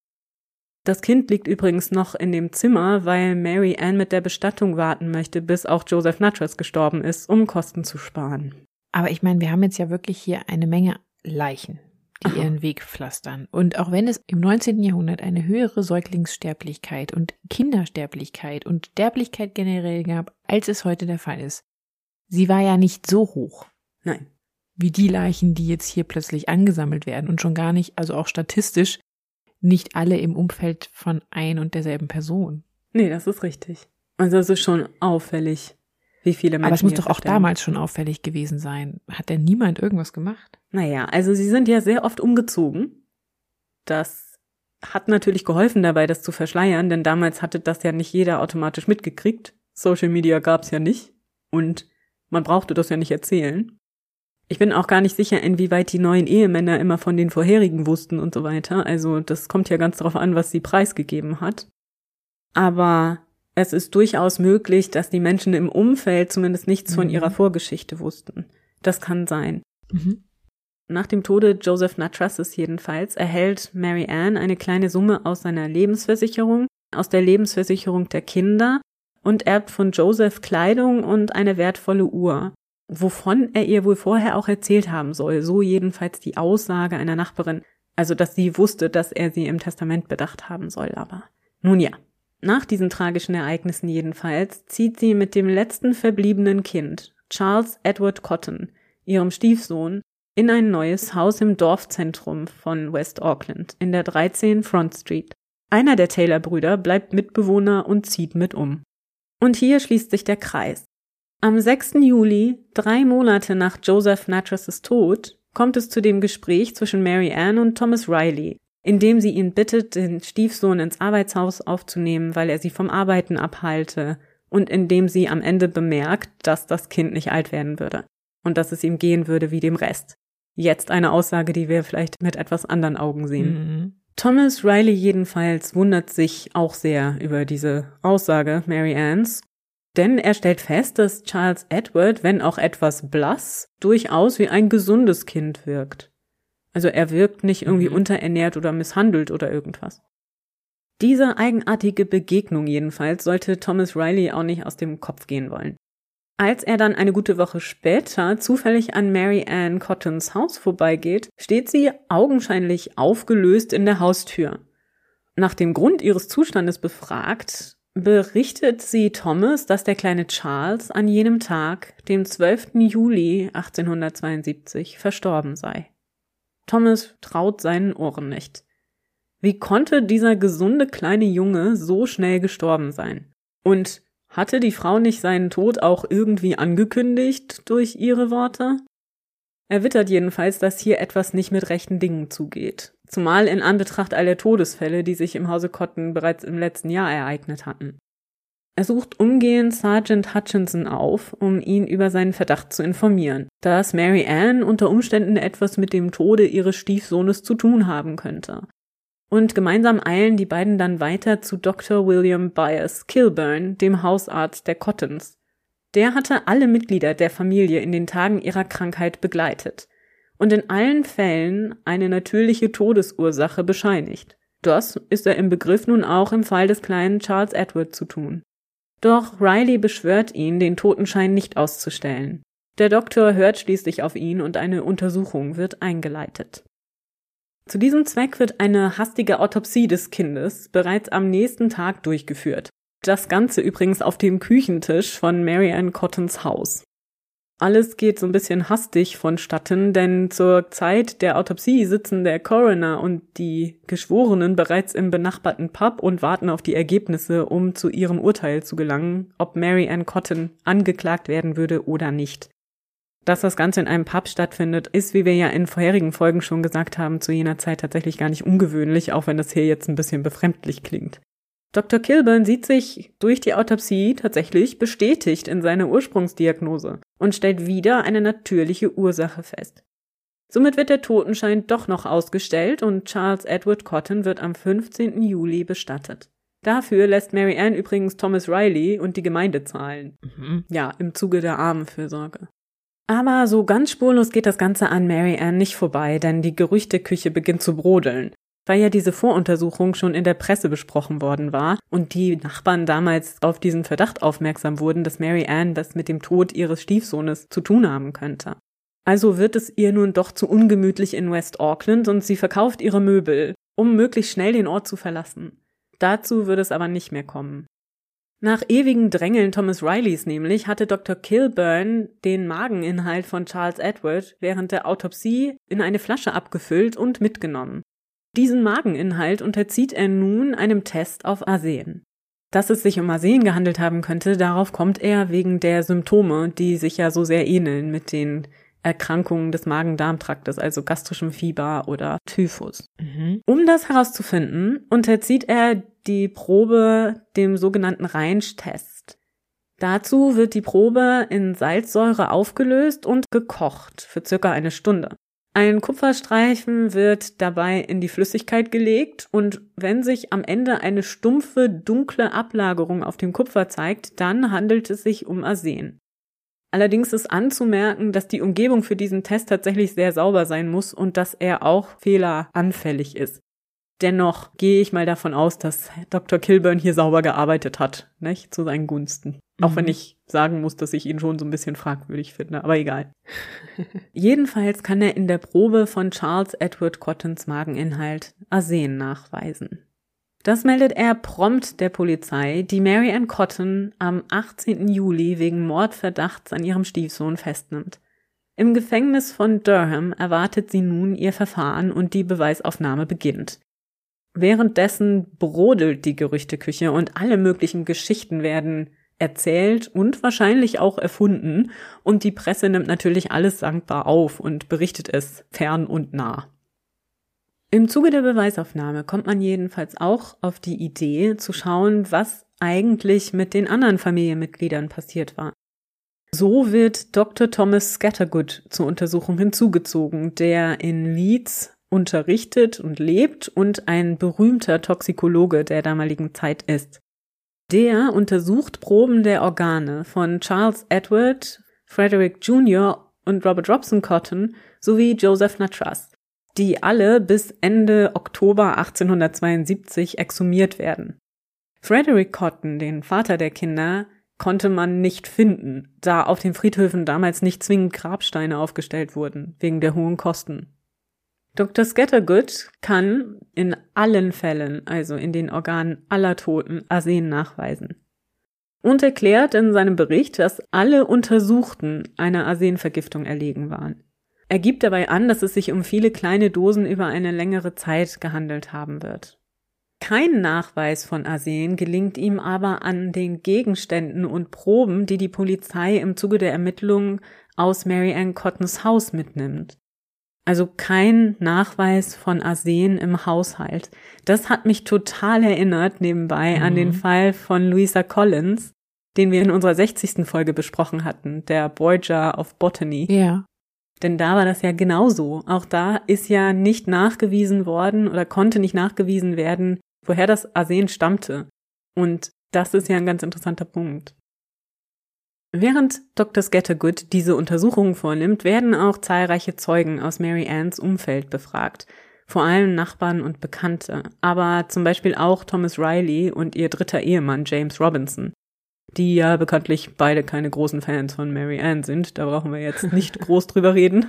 Das Kind liegt übrigens noch in dem Zimmer, weil Mary Ann mit der Bestattung warten möchte, bis auch Joseph Natras gestorben ist, um Kosten zu sparen. Aber ich meine, wir haben jetzt ja wirklich hier eine Menge Leichen, die Aha. ihren Weg pflastern. Und auch wenn es im 19. Jahrhundert eine höhere Säuglingssterblichkeit und Kindersterblichkeit und Sterblichkeit generell gab, als es heute der Fall ist, sie war ja nicht so hoch. Nein. Wie die Leichen, die jetzt hier plötzlich angesammelt werden und schon gar nicht, also auch statistisch, nicht alle im Umfeld von ein und derselben Person. Nee, das ist richtig. Also es ist schon auffällig, wie viele Menschen. Aber es muss doch auch damals schon auffällig gewesen sein. Hat denn niemand irgendwas gemacht? Naja, also sie sind ja sehr oft umgezogen. Das hat natürlich geholfen dabei, das zu verschleiern, denn damals hatte das ja nicht jeder automatisch mitgekriegt. Social Media gab's ja nicht. Und man brauchte das ja nicht erzählen. Ich bin auch gar nicht sicher, inwieweit die neuen Ehemänner immer von den vorherigen wussten und so weiter. Also das kommt ja ganz darauf an, was sie preisgegeben hat. Aber es ist durchaus möglich, dass die Menschen im Umfeld zumindest nichts mhm. von ihrer Vorgeschichte wussten. Das kann sein. Mhm. Nach dem Tode Joseph Natrasses jedenfalls erhält Mary Ann eine kleine Summe aus seiner Lebensversicherung, aus der Lebensversicherung der Kinder und erbt von Joseph Kleidung und eine wertvolle Uhr wovon er ihr wohl vorher auch erzählt haben soll, so jedenfalls die Aussage einer Nachbarin, also dass sie wusste, dass er sie im Testament bedacht haben soll, aber nun ja. Nach diesen tragischen Ereignissen jedenfalls zieht sie mit dem letzten verbliebenen Kind, Charles Edward Cotton, ihrem Stiefsohn, in ein neues Haus im Dorfzentrum von West Auckland in der 13 Front Street. Einer der Taylor-Brüder bleibt Mitbewohner und zieht mit um. Und hier schließt sich der Kreis. Am 6. Juli, drei Monate nach Joseph Natras Tod, kommt es zu dem Gespräch zwischen Mary Ann und Thomas Riley, in dem sie ihn bittet, den Stiefsohn ins Arbeitshaus aufzunehmen, weil er sie vom Arbeiten abhalte, und in dem sie am Ende bemerkt, dass das Kind nicht alt werden würde und dass es ihm gehen würde wie dem Rest. Jetzt eine Aussage, die wir vielleicht mit etwas anderen Augen sehen. Mhm. Thomas Riley jedenfalls wundert sich auch sehr über diese Aussage Mary Anns denn er stellt fest, dass Charles Edward, wenn auch etwas blass, durchaus wie ein gesundes Kind wirkt. Also er wirkt nicht irgendwie mhm. unterernährt oder misshandelt oder irgendwas. Diese eigenartige Begegnung jedenfalls sollte Thomas Riley auch nicht aus dem Kopf gehen wollen. Als er dann eine gute Woche später zufällig an Mary Ann Cottons Haus vorbeigeht, steht sie augenscheinlich aufgelöst in der Haustür. Nach dem Grund ihres Zustandes befragt, berichtet sie Thomas, dass der kleine Charles an jenem Tag, dem 12. Juli 1872, verstorben sei. Thomas traut seinen Ohren nicht. Wie konnte dieser gesunde kleine Junge so schnell gestorben sein? Und hatte die Frau nicht seinen Tod auch irgendwie angekündigt durch ihre Worte? Er wittert jedenfalls, dass hier etwas nicht mit rechten Dingen zugeht. Zumal in Anbetracht all der Todesfälle, die sich im Hause Cotton bereits im letzten Jahr ereignet hatten. Er sucht umgehend Sergeant Hutchinson auf, um ihn über seinen Verdacht zu informieren, dass Mary Ann unter Umständen etwas mit dem Tode ihres Stiefsohnes zu tun haben könnte. Und gemeinsam eilen die beiden dann weiter zu Dr. William Byers Kilburn, dem Hausarzt der Cottons. Der hatte alle Mitglieder der Familie in den Tagen ihrer Krankheit begleitet und in allen Fällen eine natürliche Todesursache bescheinigt. Das ist er im Begriff nun auch im Fall des kleinen Charles Edward zu tun. Doch Riley beschwört ihn, den Totenschein nicht auszustellen. Der Doktor hört schließlich auf ihn und eine Untersuchung wird eingeleitet. Zu diesem Zweck wird eine hastige Autopsie des Kindes bereits am nächsten Tag durchgeführt. Das Ganze übrigens auf dem Küchentisch von Mary Ann Cottons Haus. Alles geht so ein bisschen hastig vonstatten, denn zur Zeit der Autopsie sitzen der Coroner und die Geschworenen bereits im benachbarten Pub und warten auf die Ergebnisse, um zu ihrem Urteil zu gelangen, ob Mary Ann Cotton angeklagt werden würde oder nicht. Dass das Ganze in einem Pub stattfindet, ist, wie wir ja in vorherigen Folgen schon gesagt haben, zu jener Zeit tatsächlich gar nicht ungewöhnlich, auch wenn das hier jetzt ein bisschen befremdlich klingt. Dr. Kilburn sieht sich durch die Autopsie tatsächlich bestätigt in seiner Ursprungsdiagnose und stellt wieder eine natürliche Ursache fest. Somit wird der Totenschein doch noch ausgestellt und Charles Edward Cotton wird am 15. Juli bestattet. Dafür lässt Mary Ann übrigens Thomas Riley und die Gemeinde zahlen. Mhm. Ja, im Zuge der Armenfürsorge. Aber so ganz spurlos geht das Ganze an Mary Ann nicht vorbei, denn die Gerüchteküche beginnt zu brodeln weil ja diese Voruntersuchung schon in der Presse besprochen worden war und die Nachbarn damals auf diesen Verdacht aufmerksam wurden, dass Mary Ann das mit dem Tod ihres Stiefsohnes zu tun haben könnte. Also wird es ihr nun doch zu ungemütlich in West Auckland und sie verkauft ihre Möbel, um möglichst schnell den Ort zu verlassen. Dazu würde es aber nicht mehr kommen. Nach ewigen Drängeln Thomas Rileys nämlich hatte Dr. Kilburn den Mageninhalt von Charles Edward während der Autopsie in eine Flasche abgefüllt und mitgenommen. Diesen Mageninhalt unterzieht er nun einem Test auf Arsen. Dass es sich um Arsen gehandelt haben könnte, darauf kommt er wegen der Symptome, die sich ja so sehr ähneln mit den Erkrankungen des Magen-Darm-Traktes, also gastrischem Fieber oder Typhus. Mhm. Um das herauszufinden, unterzieht er die Probe dem sogenannten Reinsch-Test. Dazu wird die Probe in Salzsäure aufgelöst und gekocht für circa eine Stunde. Ein Kupferstreifen wird dabei in die Flüssigkeit gelegt und wenn sich am Ende eine stumpfe, dunkle Ablagerung auf dem Kupfer zeigt, dann handelt es sich um Arsen. Allerdings ist anzumerken, dass die Umgebung für diesen Test tatsächlich sehr sauber sein muss und dass er auch fehleranfällig ist. Dennoch gehe ich mal davon aus, dass Dr. Kilburn hier sauber gearbeitet hat, nicht? Zu seinen Gunsten. Mhm. Auch wenn mhm. ich sagen muss, dass ich ihn schon so ein bisschen fragwürdig finde, aber egal. Jedenfalls kann er in der Probe von Charles Edward Cottons Mageninhalt Arsen nachweisen. Das meldet er prompt der Polizei, die Mary Ann Cotton am 18. Juli wegen Mordverdachts an ihrem Stiefsohn festnimmt. Im Gefängnis von Durham erwartet sie nun ihr Verfahren und die Beweisaufnahme beginnt. Währenddessen brodelt die Gerüchteküche und alle möglichen Geschichten werden erzählt und wahrscheinlich auch erfunden. Und die Presse nimmt natürlich alles dankbar auf und berichtet es fern und nah. Im Zuge der Beweisaufnahme kommt man jedenfalls auch auf die Idee zu schauen, was eigentlich mit den anderen Familienmitgliedern passiert war. So wird Dr. Thomas Scattergood zur Untersuchung hinzugezogen, der in Leeds unterrichtet und lebt und ein berühmter Toxikologe der damaligen Zeit ist. Der untersucht Proben der Organe von Charles Edward, Frederick Jr. und Robert Robson Cotton sowie Joseph Natras, die alle bis Ende Oktober 1872 exhumiert werden. Frederick Cotton, den Vater der Kinder, konnte man nicht finden, da auf den Friedhöfen damals nicht zwingend Grabsteine aufgestellt wurden, wegen der hohen Kosten. Dr. Scattergood kann in allen Fällen, also in den Organen aller Toten, Arsen nachweisen. Und erklärt in seinem Bericht, dass alle Untersuchten einer Arsenvergiftung erlegen waren. Er gibt dabei an, dass es sich um viele kleine Dosen über eine längere Zeit gehandelt haben wird. Kein Nachweis von Arsen gelingt ihm aber an den Gegenständen und Proben, die die Polizei im Zuge der Ermittlungen aus Mary Ann Cottons Haus mitnimmt. Also kein Nachweis von Arsen im Haushalt. Das hat mich total erinnert nebenbei mhm. an den. Fall von Louisa Collins, den wir in unserer 60. Folge besprochen hatten, der Voyager of Botany. Ja. Denn da war das ja genauso. Auch da ist ja nicht nachgewiesen worden oder konnte nicht nachgewiesen werden, woher das Arsen stammte. Und das ist ja ein ganz interessanter Punkt. Während Dr. Scattergood diese Untersuchungen vornimmt, werden auch zahlreiche Zeugen aus Mary Anns Umfeld befragt. Vor allem Nachbarn und Bekannte, aber zum Beispiel auch Thomas Riley und ihr dritter Ehemann James Robinson, die ja bekanntlich beide keine großen Fans von Mary Ann sind, da brauchen wir jetzt nicht groß drüber reden.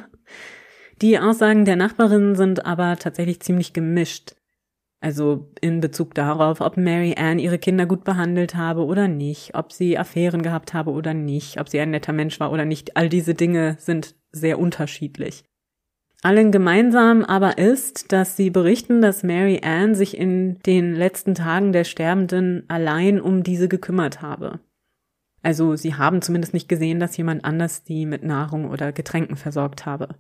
Die Aussagen der Nachbarinnen sind aber tatsächlich ziemlich gemischt. Also in Bezug darauf, ob Mary Ann ihre Kinder gut behandelt habe oder nicht, ob sie Affären gehabt habe oder nicht, ob sie ein netter Mensch war oder nicht. All diese Dinge sind sehr unterschiedlich. Allen gemeinsam aber ist, dass sie berichten, dass Mary Ann sich in den letzten Tagen der Sterbenden allein um diese gekümmert habe. Also sie haben zumindest nicht gesehen, dass jemand anders die mit Nahrung oder Getränken versorgt habe.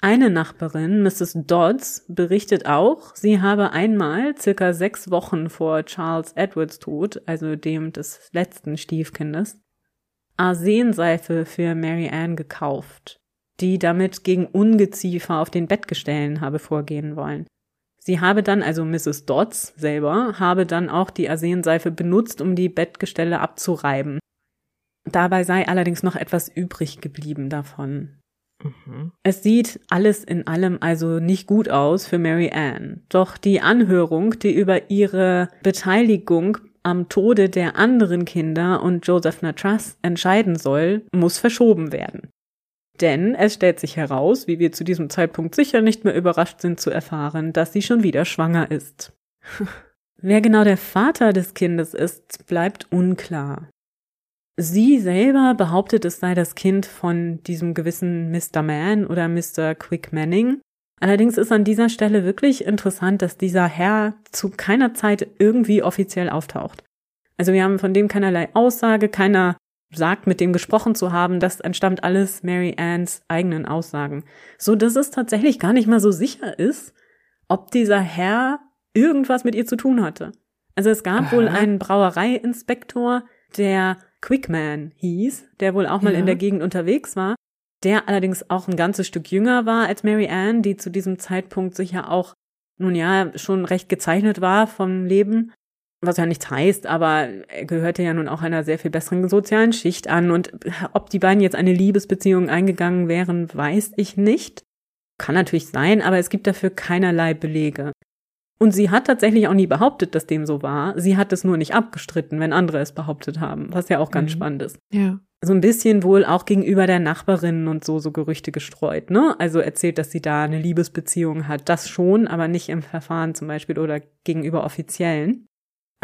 Eine Nachbarin, Mrs. Dodds, berichtet auch, sie habe einmal, circa sechs Wochen vor Charles Edwards Tod, also dem des letzten Stiefkindes, Arsenseife für Mary Ann gekauft, die damit gegen Ungeziefer auf den Bettgestellen habe vorgehen wollen. Sie habe dann, also Mrs. Dodds selber, habe dann auch die Arsenseife benutzt, um die Bettgestelle abzureiben. Dabei sei allerdings noch etwas übrig geblieben davon. Mhm. Es sieht alles in allem also nicht gut aus für Mary Ann. Doch die Anhörung, die über ihre Beteiligung am Tode der anderen Kinder und Joseph Natras entscheiden soll, muss verschoben werden. Denn es stellt sich heraus, wie wir zu diesem Zeitpunkt sicher nicht mehr überrascht sind zu erfahren, dass sie schon wieder schwanger ist. Wer genau der Vater des Kindes ist, bleibt unklar. Sie selber behauptet, es sei das Kind von diesem gewissen Mr. Man oder Mr. Quick Manning. Allerdings ist an dieser Stelle wirklich interessant, dass dieser Herr zu keiner Zeit irgendwie offiziell auftaucht. Also wir haben von dem keinerlei Aussage, keiner sagt, mit dem gesprochen zu haben, das entstammt alles Mary Anns eigenen Aussagen. So dass es tatsächlich gar nicht mal so sicher ist, ob dieser Herr irgendwas mit ihr zu tun hatte. Also es gab Aha. wohl einen Brauereiinspektor, der Quickman hieß, der wohl auch mal ja. in der Gegend unterwegs war, der allerdings auch ein ganzes Stück jünger war als Mary Ann, die zu diesem Zeitpunkt sicher auch, nun ja, schon recht gezeichnet war vom Leben, was ja nichts heißt, aber er gehörte ja nun auch einer sehr viel besseren sozialen Schicht an und ob die beiden jetzt eine Liebesbeziehung eingegangen wären, weiß ich nicht. Kann natürlich sein, aber es gibt dafür keinerlei Belege. Und sie hat tatsächlich auch nie behauptet, dass dem so war. Sie hat es nur nicht abgestritten, wenn andere es behauptet haben, was ja auch ganz mhm. spannend ist. Ja. So ein bisschen wohl auch gegenüber der Nachbarin und so, so Gerüchte gestreut, ne? Also erzählt, dass sie da eine Liebesbeziehung hat. Das schon, aber nicht im Verfahren zum Beispiel oder gegenüber Offiziellen.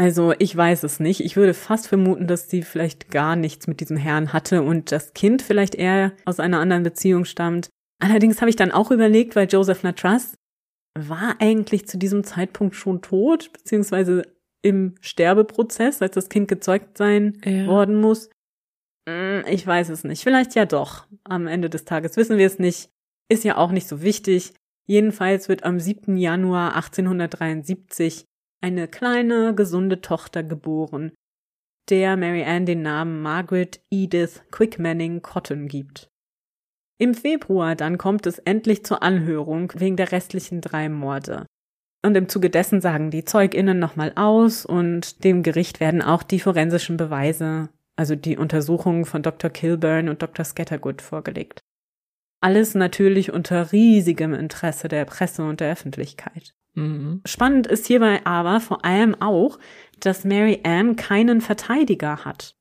Also ich weiß es nicht. Ich würde fast vermuten, dass sie vielleicht gar nichts mit diesem Herrn hatte und das Kind vielleicht eher aus einer anderen Beziehung stammt. Allerdings habe ich dann auch überlegt, weil Joseph Natras war eigentlich zu diesem Zeitpunkt schon tot, beziehungsweise im Sterbeprozess, als das Kind gezeugt sein ja. worden muss. Hm, ich weiß es nicht. Vielleicht ja doch. Am Ende des Tages wissen wir es nicht. Ist ja auch nicht so wichtig. Jedenfalls wird am 7. Januar 1873 eine kleine, gesunde Tochter geboren, der Mary Ann den Namen Margaret Edith Quickmanning Cotton gibt. Im Februar dann kommt es endlich zur Anhörung wegen der restlichen drei Morde. Und im Zuge dessen sagen die ZeugInnen nochmal aus und dem Gericht werden auch die forensischen Beweise, also die Untersuchungen von Dr. Kilburn und Dr. Scattergood vorgelegt. Alles natürlich unter riesigem Interesse der Presse und der Öffentlichkeit. Mhm. Spannend ist hierbei aber vor allem auch, dass Mary Ann keinen Verteidiger hat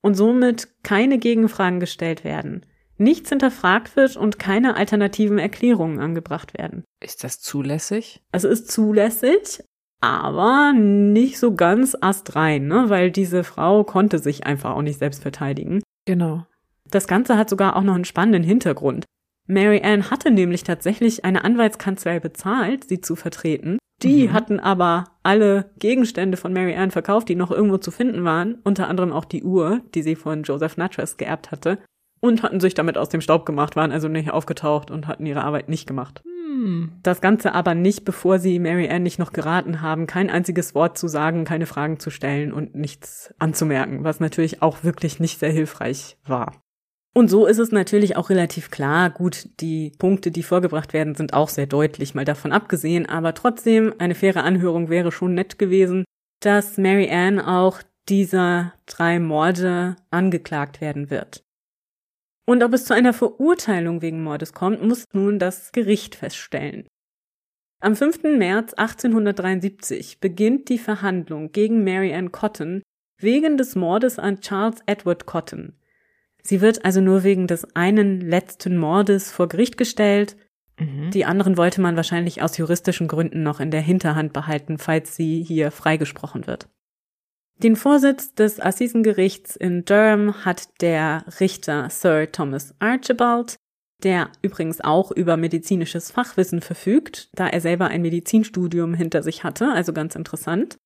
und somit keine Gegenfragen gestellt werden nichts hinterfragt wird und keine alternativen Erklärungen angebracht werden. Ist das zulässig? Es ist zulässig, aber nicht so ganz astrein, ne? weil diese Frau konnte sich einfach auch nicht selbst verteidigen. Genau. Das Ganze hat sogar auch noch einen spannenden Hintergrund. Mary Ann hatte nämlich tatsächlich eine Anwaltskanzlei bezahlt, sie zu vertreten. Die mhm. hatten aber alle Gegenstände von Mary Ann verkauft, die noch irgendwo zu finden waren, unter anderem auch die Uhr, die sie von Joseph Natchez geerbt hatte und hatten sich damit aus dem Staub gemacht, waren also nicht aufgetaucht und hatten ihre Arbeit nicht gemacht. Hm. Das Ganze aber nicht, bevor sie Mary Ann nicht noch geraten haben, kein einziges Wort zu sagen, keine Fragen zu stellen und nichts anzumerken, was natürlich auch wirklich nicht sehr hilfreich war. Und so ist es natürlich auch relativ klar. Gut, die Punkte, die vorgebracht werden, sind auch sehr deutlich, mal davon abgesehen. Aber trotzdem, eine faire Anhörung wäre schon nett gewesen, dass Mary Ann auch dieser drei Morde angeklagt werden wird. Und ob es zu einer Verurteilung wegen Mordes kommt, muss nun das Gericht feststellen. Am 5. März 1873 beginnt die Verhandlung gegen Mary Ann Cotton wegen des Mordes an Charles Edward Cotton. Sie wird also nur wegen des einen letzten Mordes vor Gericht gestellt. Mhm. Die anderen wollte man wahrscheinlich aus juristischen Gründen noch in der Hinterhand behalten, falls sie hier freigesprochen wird. Den Vorsitz des Assisengerichts in Durham hat der Richter Sir Thomas Archibald, der übrigens auch über medizinisches Fachwissen verfügt, da er selber ein Medizinstudium hinter sich hatte, also ganz interessant.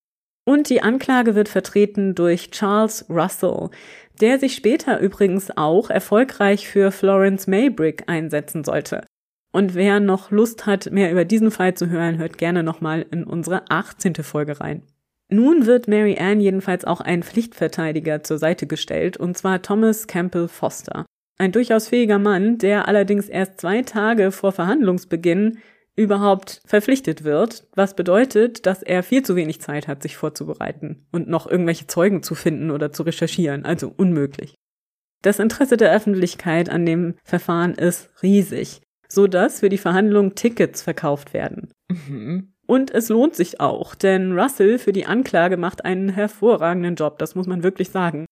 Und die Anklage wird vertreten durch Charles Russell, der sich später übrigens auch erfolgreich für Florence Maybrick einsetzen sollte. Und wer noch Lust hat, mehr über diesen Fall zu hören, hört gerne nochmal in unsere 18. Folge rein. Nun wird Mary Ann jedenfalls auch ein Pflichtverteidiger zur Seite gestellt, und zwar Thomas Campbell Foster. Ein durchaus fähiger Mann, der allerdings erst zwei Tage vor Verhandlungsbeginn überhaupt verpflichtet wird, was bedeutet, dass er viel zu wenig Zeit hat, sich vorzubereiten und noch irgendwelche Zeugen zu finden oder zu recherchieren, also unmöglich. Das Interesse der Öffentlichkeit an dem Verfahren ist riesig, so dass für die Verhandlung Tickets verkauft werden. Mhm. Und es lohnt sich auch, denn Russell für die Anklage macht einen hervorragenden Job, das muss man wirklich sagen.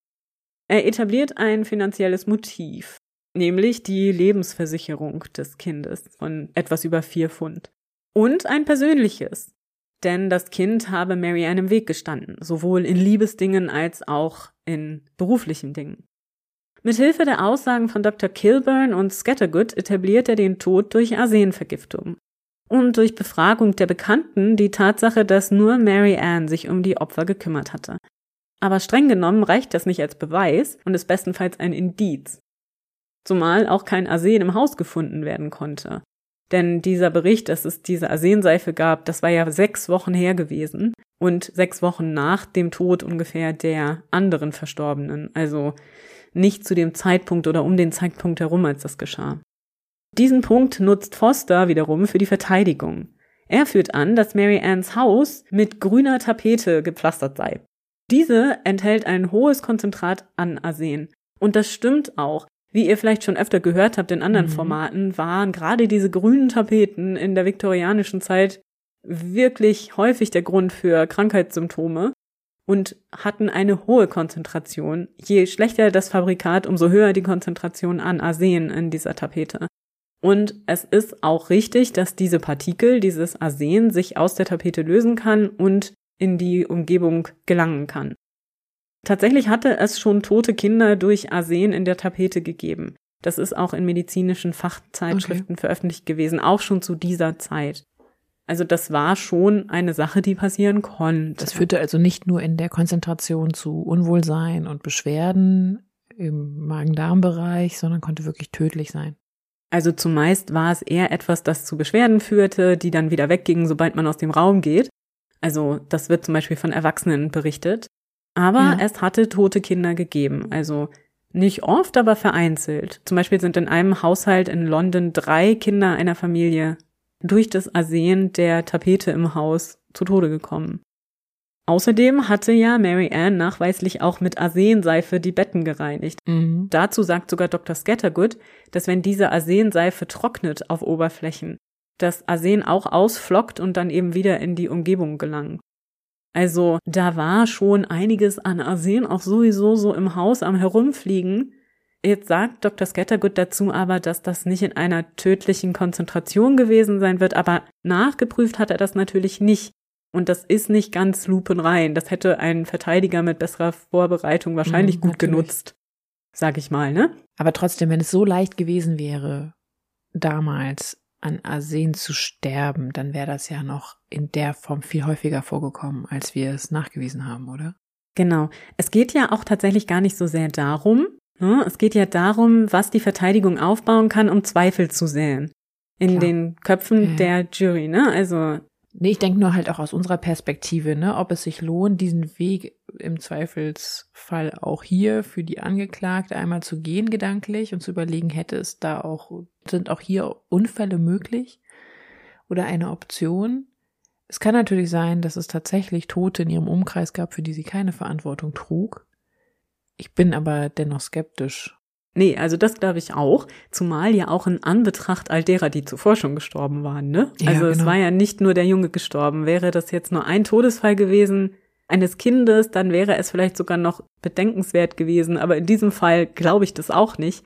Er etabliert ein finanzielles Motiv nämlich die Lebensversicherung des Kindes von etwas über vier Pfund. Und ein persönliches, denn das Kind habe Marianne im Weg gestanden, sowohl in Liebesdingen als auch in beruflichen Dingen. Mithilfe der Aussagen von Dr. Kilburn und Scattergood etabliert er den Tod durch Arsenvergiftung. Und durch Befragung der Bekannten die Tatsache, dass nur Mary Ann sich um die Opfer gekümmert hatte. Aber streng genommen reicht das nicht als Beweis und ist bestenfalls ein Indiz zumal auch kein Arsen im Haus gefunden werden konnte. Denn dieser Bericht, dass es diese Arsenseife gab, das war ja sechs Wochen her gewesen und sechs Wochen nach dem Tod ungefähr der anderen Verstorbenen, also nicht zu dem Zeitpunkt oder um den Zeitpunkt herum, als das geschah. Diesen Punkt nutzt Foster wiederum für die Verteidigung. Er führt an, dass Mary Anns Haus mit grüner Tapete gepflastert sei. Diese enthält ein hohes Konzentrat an Arsen. Und das stimmt auch, wie ihr vielleicht schon öfter gehört habt in anderen mhm. Formaten, waren gerade diese grünen Tapeten in der viktorianischen Zeit wirklich häufig der Grund für Krankheitssymptome und hatten eine hohe Konzentration. Je schlechter das Fabrikat, umso höher die Konzentration an Arsen in dieser Tapete. Und es ist auch richtig, dass diese Partikel, dieses Arsen, sich aus der Tapete lösen kann und in die Umgebung gelangen kann. Tatsächlich hatte es schon tote Kinder durch Arsen in der Tapete gegeben. Das ist auch in medizinischen Fachzeitschriften okay. veröffentlicht gewesen, auch schon zu dieser Zeit. Also das war schon eine Sache, die passieren konnte. Das führte also nicht nur in der Konzentration zu Unwohlsein und Beschwerden im Magen-Darm-Bereich, sondern konnte wirklich tödlich sein. Also zumeist war es eher etwas, das zu Beschwerden führte, die dann wieder weggingen, sobald man aus dem Raum geht. Also das wird zum Beispiel von Erwachsenen berichtet. Aber ja. es hatte tote Kinder gegeben. Also nicht oft, aber vereinzelt. Zum Beispiel sind in einem Haushalt in London drei Kinder einer Familie durch das Arsen der Tapete im Haus zu Tode gekommen. Außerdem hatte ja Mary Ann nachweislich auch mit Arsenseife die Betten gereinigt. Mhm. Dazu sagt sogar Dr. Scattergood, dass wenn diese Arsenseife trocknet auf Oberflächen, das Arsen auch ausflockt und dann eben wieder in die Umgebung gelangt. Also da war schon einiges an Arsen auch sowieso so im Haus am Herumfliegen. Jetzt sagt Dr. Scattergood dazu aber, dass das nicht in einer tödlichen Konzentration gewesen sein wird, aber nachgeprüft hat er das natürlich nicht. Und das ist nicht ganz lupenrein. Das hätte ein Verteidiger mit besserer Vorbereitung wahrscheinlich mhm, gut natürlich. genutzt. Sag ich mal, ne? Aber trotzdem, wenn es so leicht gewesen wäre, damals an Arsen zu sterben, dann wäre das ja noch in der Form viel häufiger vorgekommen, als wir es nachgewiesen haben, oder? Genau. Es geht ja auch tatsächlich gar nicht so sehr darum, Ne? Es geht ja darum, was die Verteidigung aufbauen kann, um Zweifel zu säen. In Klar. den Köpfen Ja. der Jury, ne? Also, Nee, ich denke nur halt auch aus unserer Perspektive, ne, ob es sich lohnt, diesen Weg im Zweifelsfall auch hier für die Angeklagte einmal zu gehen gedanklich und zu überlegen, hätte es da auch, sind auch hier Unfälle möglich oder eine Option? Es kann natürlich sein, dass es tatsächlich Tote in ihrem Umkreis gab, für die sie keine Verantwortung trug. Ich bin aber dennoch skeptisch. nee, also das glaube ich auch. Zumal ja auch in Anbetracht all derer, die zuvor schon gestorben waren, ne? Ja, Also es genau. war ja nicht nur der Junge gestorben. Wäre das jetzt nur ein Todesfall gewesen eines Kindes, dann wäre es vielleicht sogar noch bedenkenswert gewesen. Aber in diesem Fall glaube ich das auch nicht.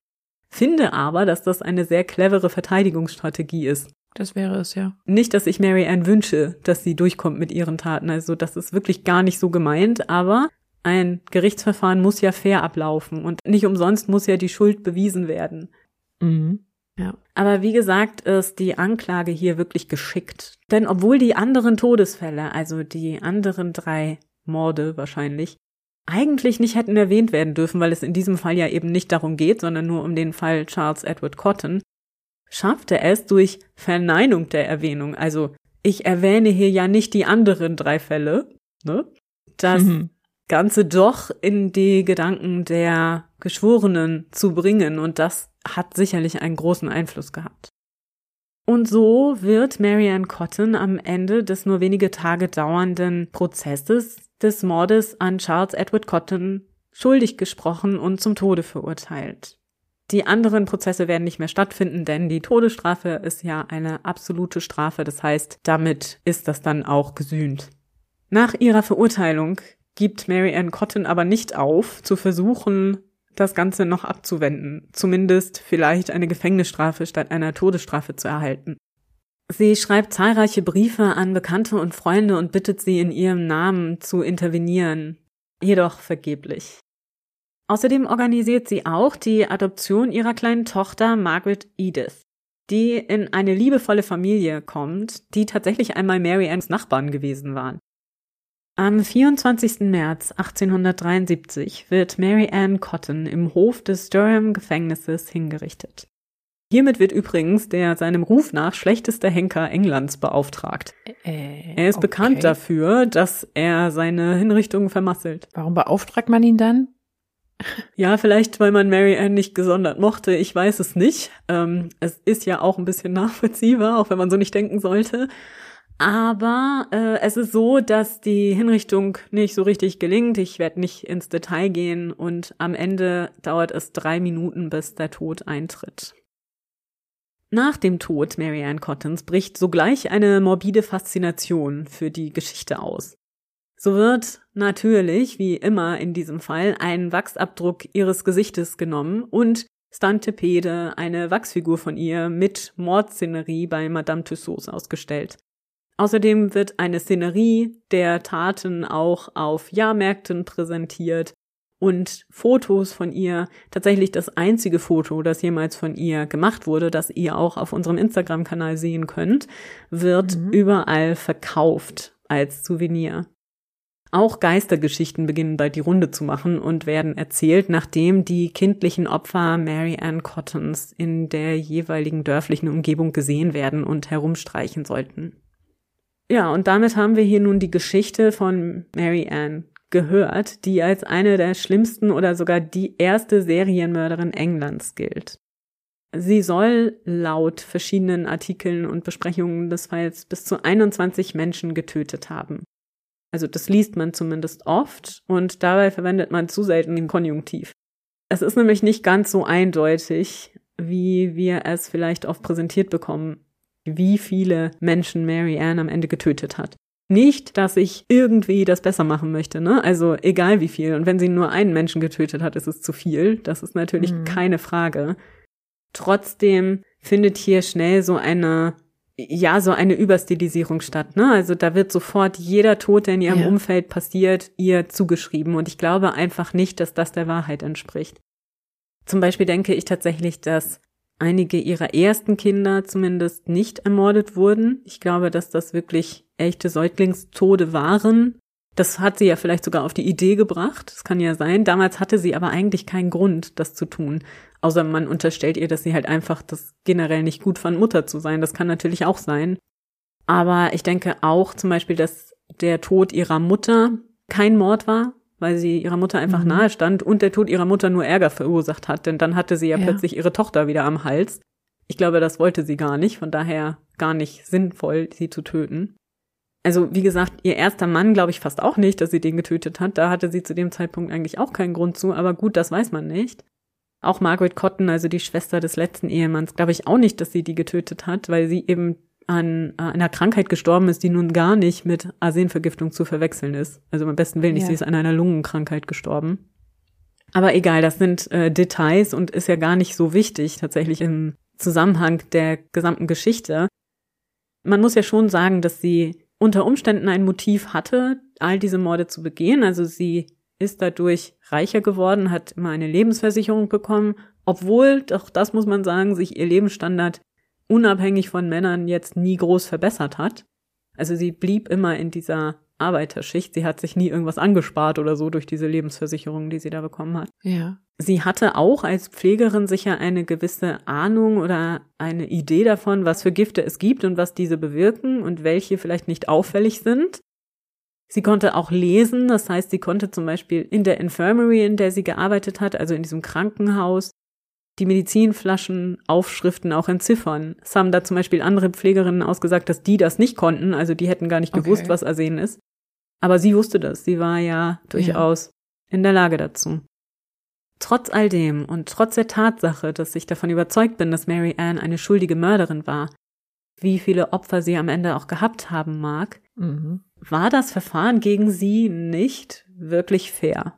Finde aber, dass das eine sehr clevere Verteidigungsstrategie ist. Das wäre es ja. Nicht, dass ich Mary Ann wünsche, dass sie durchkommt mit ihren Taten. Also das ist wirklich gar nicht so gemeint, aber ein Gerichtsverfahren muss ja fair ablaufen und nicht umsonst muss ja die Schuld bewiesen werden. Mhm. Ja. Aber wie gesagt, ist die Anklage hier wirklich geschickt. Denn obwohl die anderen Todesfälle, also die anderen drei Morde wahrscheinlich, eigentlich nicht hätten erwähnt werden dürfen, weil es in diesem Fall ja eben nicht darum geht, sondern nur um den Fall Charles Edward Cotton, schaffte es durch Verneinung der Erwähnung, also ich erwähne hier ja nicht die anderen drei Fälle, ne? Das Mhm. Ganze doch in die Gedanken der Geschworenen zu bringen und das hat sicherlich einen großen Einfluss gehabt. Und so wird Marianne Cotton am Ende des nur wenige Tage dauernden Prozesses des Mordes an Charles Edward Cotton schuldig gesprochen und zum Tode verurteilt. Die anderen Prozesse werden nicht mehr stattfinden, denn die Todesstrafe ist ja eine absolute Strafe, das heißt, damit ist das dann auch gesühnt. Nach ihrer Verurteilung gibt Mary Ann Cotton aber nicht auf, zu versuchen, das Ganze noch abzuwenden, zumindest vielleicht eine Gefängnisstrafe statt einer Todesstrafe zu erhalten. Sie schreibt zahlreiche Briefe an Bekannte und Freunde und bittet sie in ihrem Namen zu intervenieren, jedoch vergeblich. Außerdem organisiert sie auch die Adoption ihrer kleinen Tochter Margaret Edith, die in eine liebevolle Familie kommt, die tatsächlich einmal Mary Anns Nachbarn gewesen waren. Am 24. März 1873 wird Mary Ann Cotton im Hof des Durham Gefängnisses hingerichtet. Hiermit wird übrigens der seinem Ruf nach schlechteste Henker Englands beauftragt. Äh, Er ist okay. bekannt dafür, dass er seine Hinrichtungen vermasselt. Warum beauftragt man ihn dann? Ja, vielleicht, weil man Mary Ann nicht gesondert mochte, ich weiß es nicht. Ähm, es ist ja auch ein bisschen nachvollziehbar, auch wenn man so nicht denken sollte. Aber äh, es ist so, dass die Hinrichtung nicht so richtig gelingt. Ich werde nicht ins Detail gehen und am Ende dauert es drei Minuten, bis der Tod eintritt. Nach dem Tod Mary Ann Cottons bricht sogleich eine morbide Faszination für die Geschichte aus. So wird natürlich, wie immer in diesem Fall, ein Wachsabdruck ihres Gesichtes genommen und Stantepede, eine Wachsfigur von ihr mit Mordszenerie bei Madame Tussauds ausgestellt. Außerdem wird eine Szenerie der Taten auch auf Jahrmärkten präsentiert und Fotos von ihr, tatsächlich das einzige Foto, das jemals von ihr gemacht wurde, das ihr auch auf unserem Instagram-Kanal sehen könnt, wird Mhm. überall verkauft als Souvenir. Auch Geistergeschichten beginnen bald die Runde zu machen und werden erzählt, nachdem die kindlichen Opfer Mary Ann Cottons in der jeweiligen dörflichen Umgebung gesehen werden und herumstreichen sollten. Ja, und damit haben wir hier nun die Geschichte von Mary Ann gehört, die als eine der schlimmsten oder sogar die erste Serienmörderin Englands gilt. Sie soll laut verschiedenen Artikeln und Besprechungen des Falls bis zu 21 Menschen getötet haben. Also das liest man zumindest oft und dabei verwendet man zu selten den Konjunktiv. Es ist nämlich nicht ganz so eindeutig, wie wir es vielleicht oft präsentiert bekommen, wie viele Menschen Mary Ann am Ende getötet hat. Nicht, dass ich irgendwie das besser machen möchte, ne? Also egal wie viel. Und wenn sie nur einen Menschen getötet hat, ist es zu viel. Das ist natürlich Mhm. keine Frage. Trotzdem findet hier schnell so eine, ja, so eine Überstilisierung statt, ne? Also da wird sofort jeder Tod, der in ihrem Ja. Umfeld passiert, ihr zugeschrieben. Und ich glaube einfach nicht, dass das der Wahrheit entspricht. Zum Beispiel denke ich tatsächlich, dass einige ihrer ersten Kinder zumindest nicht ermordet wurden. Ich glaube, dass das wirklich echte Säuglingstode waren. Das hat sie ja vielleicht sogar auf die Idee gebracht. Das kann ja sein. Damals hatte sie aber eigentlich keinen Grund, das zu tun. Außer man unterstellt ihr, dass sie halt einfach das generell nicht gut fand, Mutter zu sein. Das kann natürlich auch sein. Aber ich denke auch zum Beispiel, dass der Tod ihrer Mutter kein Mord war, weil sie ihrer Mutter einfach mhm. nahe stand und der Tod ihrer Mutter nur Ärger verursacht hat, denn dann hatte sie ja, ja plötzlich ihre Tochter wieder am Hals. Ich glaube, das wollte sie gar nicht, von daher gar nicht sinnvoll, sie zu töten. Also, wie gesagt, ihr erster Mann glaube ich fast auch nicht, dass sie den getötet hat. Da hatte sie zu dem Zeitpunkt eigentlich auch keinen Grund zu, aber gut, das weiß man nicht. Auch Margaret Cotton, also die Schwester des letzten Ehemanns, glaube ich auch nicht, dass sie die getötet hat, weil sie eben an äh, einer Krankheit gestorben ist, die nun gar nicht mit Arsenvergiftung zu verwechseln ist. Also am besten Willen nicht, ja. sie ist an einer Lungenkrankheit gestorben. Aber egal, das sind äh, Details und ist ja gar nicht so wichtig tatsächlich im Zusammenhang der gesamten Geschichte. Man muss ja schon sagen, dass sie unter Umständen ein Motiv hatte, all diese Morde zu begehen. Also sie ist dadurch reicher geworden, hat immer eine Lebensversicherung bekommen, obwohl, doch das muss man sagen, sich ihr Lebensstandard unabhängig von Männern jetzt nie groß verbessert hat. Also sie blieb immer in dieser Arbeiterschicht. Sie hat sich nie irgendwas angespart oder so durch diese Lebensversicherung, die sie da bekommen hat. Ja. Sie hatte auch als Pflegerin sicher eine gewisse Ahnung oder eine Idee davon, was für Gifte es gibt und was diese bewirken und welche vielleicht nicht auffällig sind. Sie konnte auch lesen, das heißt, sie konnte zum Beispiel in der Infirmary, in der sie gearbeitet hat, also in diesem Krankenhaus, die Medizinflaschen, Aufschriften auch entziffern. Es haben da zum Beispiel andere Pflegerinnen ausgesagt, dass die das nicht konnten, also die hätten gar nicht gewusst, okay. was Arsen ist. Aber sie wusste das, sie war ja durchaus ja. in der Lage dazu. Trotz all dem und trotz der Tatsache, dass ich davon überzeugt bin, dass Mary Ann eine schuldige Mörderin war, wie viele Opfer sie am Ende auch gehabt haben mag, mhm. war das Verfahren gegen sie nicht wirklich fair.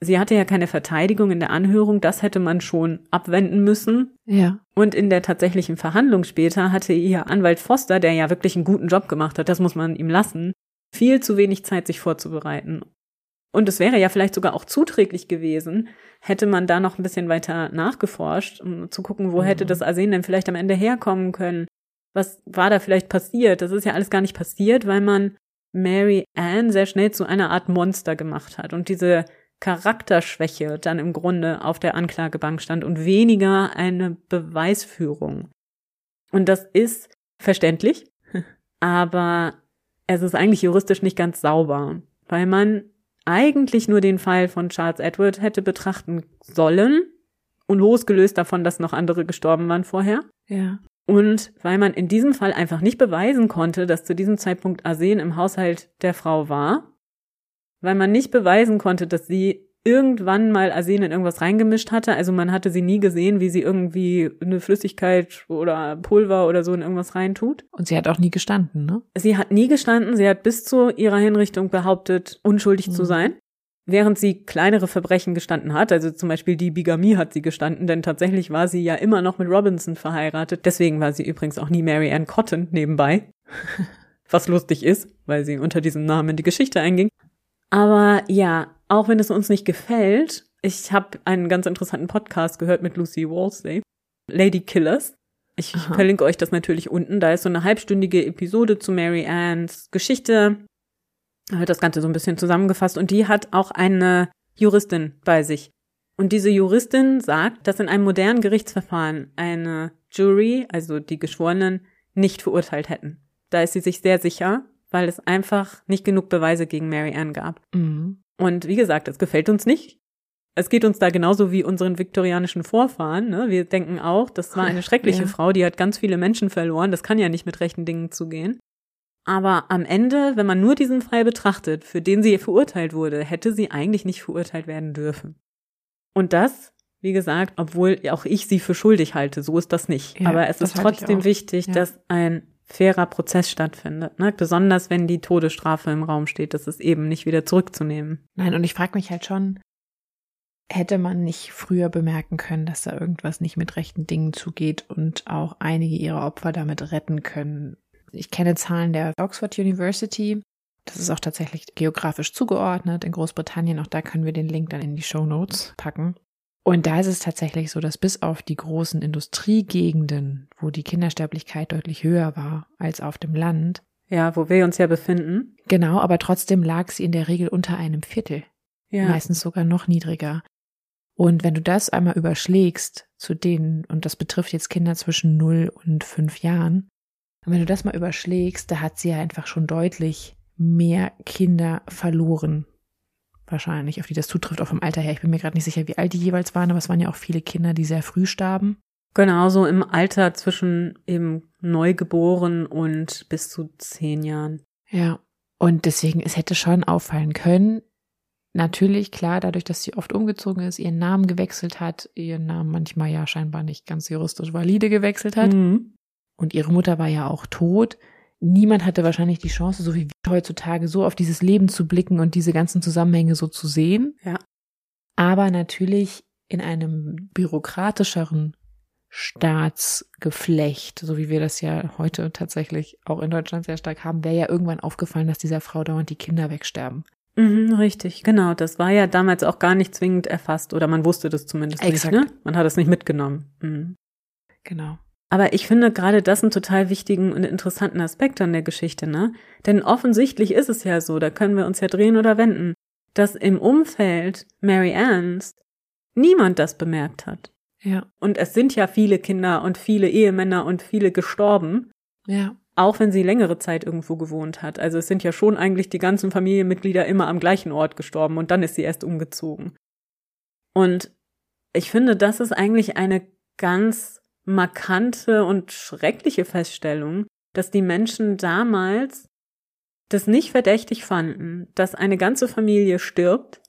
Sie hatte ja keine Verteidigung in der Anhörung, das hätte man schon abwenden müssen. Ja. Und in der tatsächlichen Verhandlung später hatte ihr Anwalt Foster, der ja wirklich einen guten Job gemacht hat, das muss man ihm lassen, viel zu wenig Zeit, sich vorzubereiten. Und es wäre ja vielleicht sogar auch zuträglich gewesen, hätte man da noch ein bisschen weiter nachgeforscht, um zu gucken, wo mhm. hätte das Arsen denn vielleicht am Ende herkommen können? Was war da vielleicht passiert? Das ist ja alles gar nicht passiert, weil man Mary Ann sehr schnell zu einer Art Monster gemacht hat. Und diese Charakterschwäche dann im Grunde auf der Anklagebank stand und weniger eine Beweisführung. Und das ist verständlich, aber es ist eigentlich juristisch nicht ganz sauber, weil man eigentlich nur den Fall von Charles Edward hätte betrachten sollen und losgelöst davon, dass noch andere gestorben waren vorher. Ja. Und weil man in diesem Fall einfach nicht beweisen konnte, dass zu diesem Zeitpunkt Arsen im Haushalt der Frau war, weil man nicht beweisen konnte, dass sie irgendwann mal Arsen in irgendwas reingemischt hatte. Also man hatte sie nie gesehen, wie sie irgendwie eine Flüssigkeit oder Pulver oder so in irgendwas reintut. Und sie hat auch nie gestanden, ne? Sie hat nie gestanden. Sie hat bis zu ihrer Hinrichtung behauptet, unschuldig mhm. zu sein. Während sie kleinere Verbrechen gestanden hat, also zum Beispiel die Bigamie hat sie gestanden, denn tatsächlich war sie ja immer noch mit Robinson verheiratet. Deswegen war sie übrigens auch nie Mary Ann Cotton nebenbei. Was lustig ist, weil sie unter diesem Namen in die Geschichte einging. Aber ja, auch wenn es uns nicht gefällt, ich habe einen ganz interessanten Podcast gehört mit Lucy Wolsey, Lady Killers. Ich Aha. verlinke euch das natürlich unten. Da ist so eine halbstündige Episode zu Mary Anns Geschichte. Da wird das Ganze so ein bisschen zusammengefasst und die hat auch eine Juristin bei sich. Und diese Juristin sagt, dass in einem modernen Gerichtsverfahren eine Jury, also die Geschworenen, nicht verurteilt hätten. Da ist sie sich sehr sicher, weil es einfach nicht genug Beweise gegen Mary Ann gab. Mhm. Und wie gesagt, es gefällt uns nicht. Es geht uns da genauso wie unseren viktorianischen Vorfahren. Ne? Wir denken auch, das war eine schreckliche ja. Frau, die hat ganz viele Menschen verloren. Das kann ja nicht mit rechten Dingen zugehen. Aber am Ende, wenn man nur diesen Fall betrachtet, für den sie verurteilt wurde, hätte sie eigentlich nicht verurteilt werden dürfen. Und das, wie gesagt, obwohl auch ich sie für schuldig halte, so ist das nicht. Ja, Aber es ist trotzdem wichtig, ja. dass ein fairer Prozess stattfindet. Ne? Besonders wenn die Todesstrafe im Raum steht, das ist eben nicht wieder zurückzunehmen. Nein, und ich frage mich halt schon, hätte man nicht früher bemerken können, dass da irgendwas nicht mit rechten Dingen zugeht und auch einige ihrer Opfer damit retten können. Ich kenne Zahlen der Oxford University. Das ist auch tatsächlich geografisch zugeordnet in Großbritannien. Auch da können wir den Link dann in die Show Notes packen. Und da ist es tatsächlich so, dass bis auf die großen Industriegegenden, wo die Kindersterblichkeit deutlich höher war als auf dem Land, Ja, wo wir uns ja befinden. Genau, aber trotzdem lag sie in der Regel unter einem Viertel. Ja. Meistens sogar noch niedriger. Und wenn du das einmal überschlägst zu denen, und das betrifft jetzt Kinder zwischen 0 und 5 Jahren, und wenn du das mal überschlägst, da hat sie ja einfach schon deutlich mehr Kinder verloren. Wahrscheinlich, auf die das zutrifft, auch vom Alter her. Ich bin mir gerade nicht sicher, wie alt die jeweils waren, aber es waren ja auch viele Kinder, die sehr früh starben. Genau, so im Alter zwischen eben Neugeboren und bis zu zehn Jahren. Ja. Und deswegen, es hätte schon auffallen können. Natürlich, klar, dadurch, dass sie oft umgezogen ist, ihren Namen gewechselt hat, ihren Namen manchmal ja scheinbar nicht ganz juristisch valide gewechselt hat. Mhm. Und ihre Mutter war ja auch tot. Niemand hatte wahrscheinlich die Chance, so wie wir heutzutage, so auf dieses Leben zu blicken und diese ganzen Zusammenhänge so zu sehen. Ja. Aber natürlich in einem bürokratischeren Staatsgeflecht, so wie wir das ja heute tatsächlich auch in Deutschland sehr stark haben, wäre ja irgendwann aufgefallen, dass dieser Frau dauernd die Kinder wegsterben. Mhm, richtig, genau. Das war ja damals auch gar nicht zwingend erfasst oder man wusste das zumindest Exakt. nicht. Ne? Man hat es nicht mitgenommen. Mhm. Genau. Aber ich finde gerade das einen total wichtigen und interessanten Aspekt an der Geschichte, ne? Denn offensichtlich ist es ja so, da können wir uns ja drehen oder wenden, dass im Umfeld Mary Anns niemand das bemerkt hat. Ja. Und es sind ja viele Kinder und viele Ehemänner und viele gestorben, Ja. auch wenn sie längere Zeit irgendwo gewohnt hat. Also es sind ja schon eigentlich die ganzen Familienmitglieder immer am gleichen Ort gestorben und dann ist sie erst umgezogen. Und ich finde, das ist eigentlich eine ganz markante und schreckliche Feststellung, dass die Menschen damals das nicht verdächtig fanden, dass eine ganze Familie stirbt.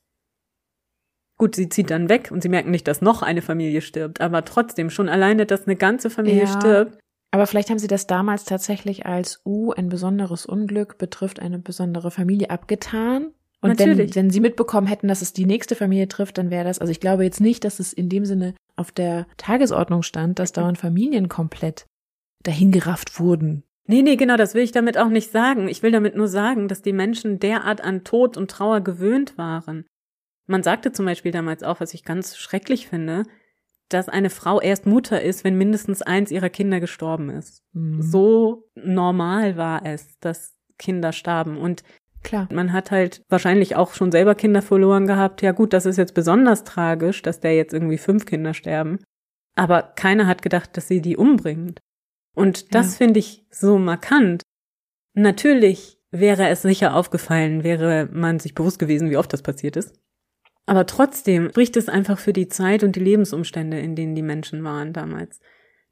Gut, sie zieht dann weg und sie merken nicht, dass noch eine Familie stirbt, aber trotzdem schon alleine, dass eine ganze Familie Ja. stirbt. Aber vielleicht haben sie das damals tatsächlich als, uh, ein besonderes Unglück betrifft eine besondere Familie abgetan. Und wenn, wenn sie mitbekommen hätten, dass es die nächste Familie trifft, dann wäre das, also ich glaube jetzt nicht, dass es in dem Sinne auf der Tagesordnung stand, dass dauernd Familien komplett dahingerafft wurden. Nee, nee, genau, das will ich damit auch nicht sagen. Ich will damit nur sagen, dass die Menschen derart an Tod und Trauer gewöhnt waren. Man sagte zum Beispiel damals auch, was ich ganz schrecklich finde, dass eine Frau erst Mutter ist, wenn mindestens eins ihrer Kinder gestorben ist. Mhm. So normal war es, dass Kinder starben. Und Klar. man hat halt wahrscheinlich auch schon selber Kinder verloren gehabt. Ja gut, das ist jetzt besonders tragisch, dass der jetzt irgendwie fünf Kinder sterben. Aber keiner hat gedacht, dass sie die umbringt. Und das Ja. finde ich so markant. Natürlich wäre es sicher aufgefallen, wäre man sich bewusst gewesen, wie oft das passiert ist. Aber trotzdem spricht es einfach für die Zeit und die Lebensumstände, in denen die Menschen waren damals,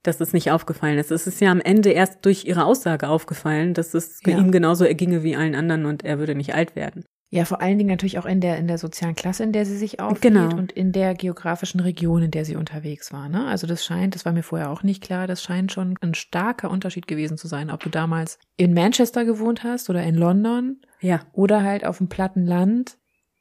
dass es nicht aufgefallen ist. Es ist ja am Ende erst durch ihre Aussage aufgefallen, dass es Ja. ihm genauso erginge wie allen anderen und er würde nicht alt werden. Ja, vor allen Dingen natürlich auch in der, in der sozialen Klasse, in der sie sich aufhielt Genau. und in der geografischen Region, in der sie unterwegs war. Ne? Also das scheint, das war mir vorher auch nicht klar, das scheint schon ein starker Unterschied gewesen zu sein, ob du damals in Manchester gewohnt hast oder in London Ja, oder halt auf dem platten Land.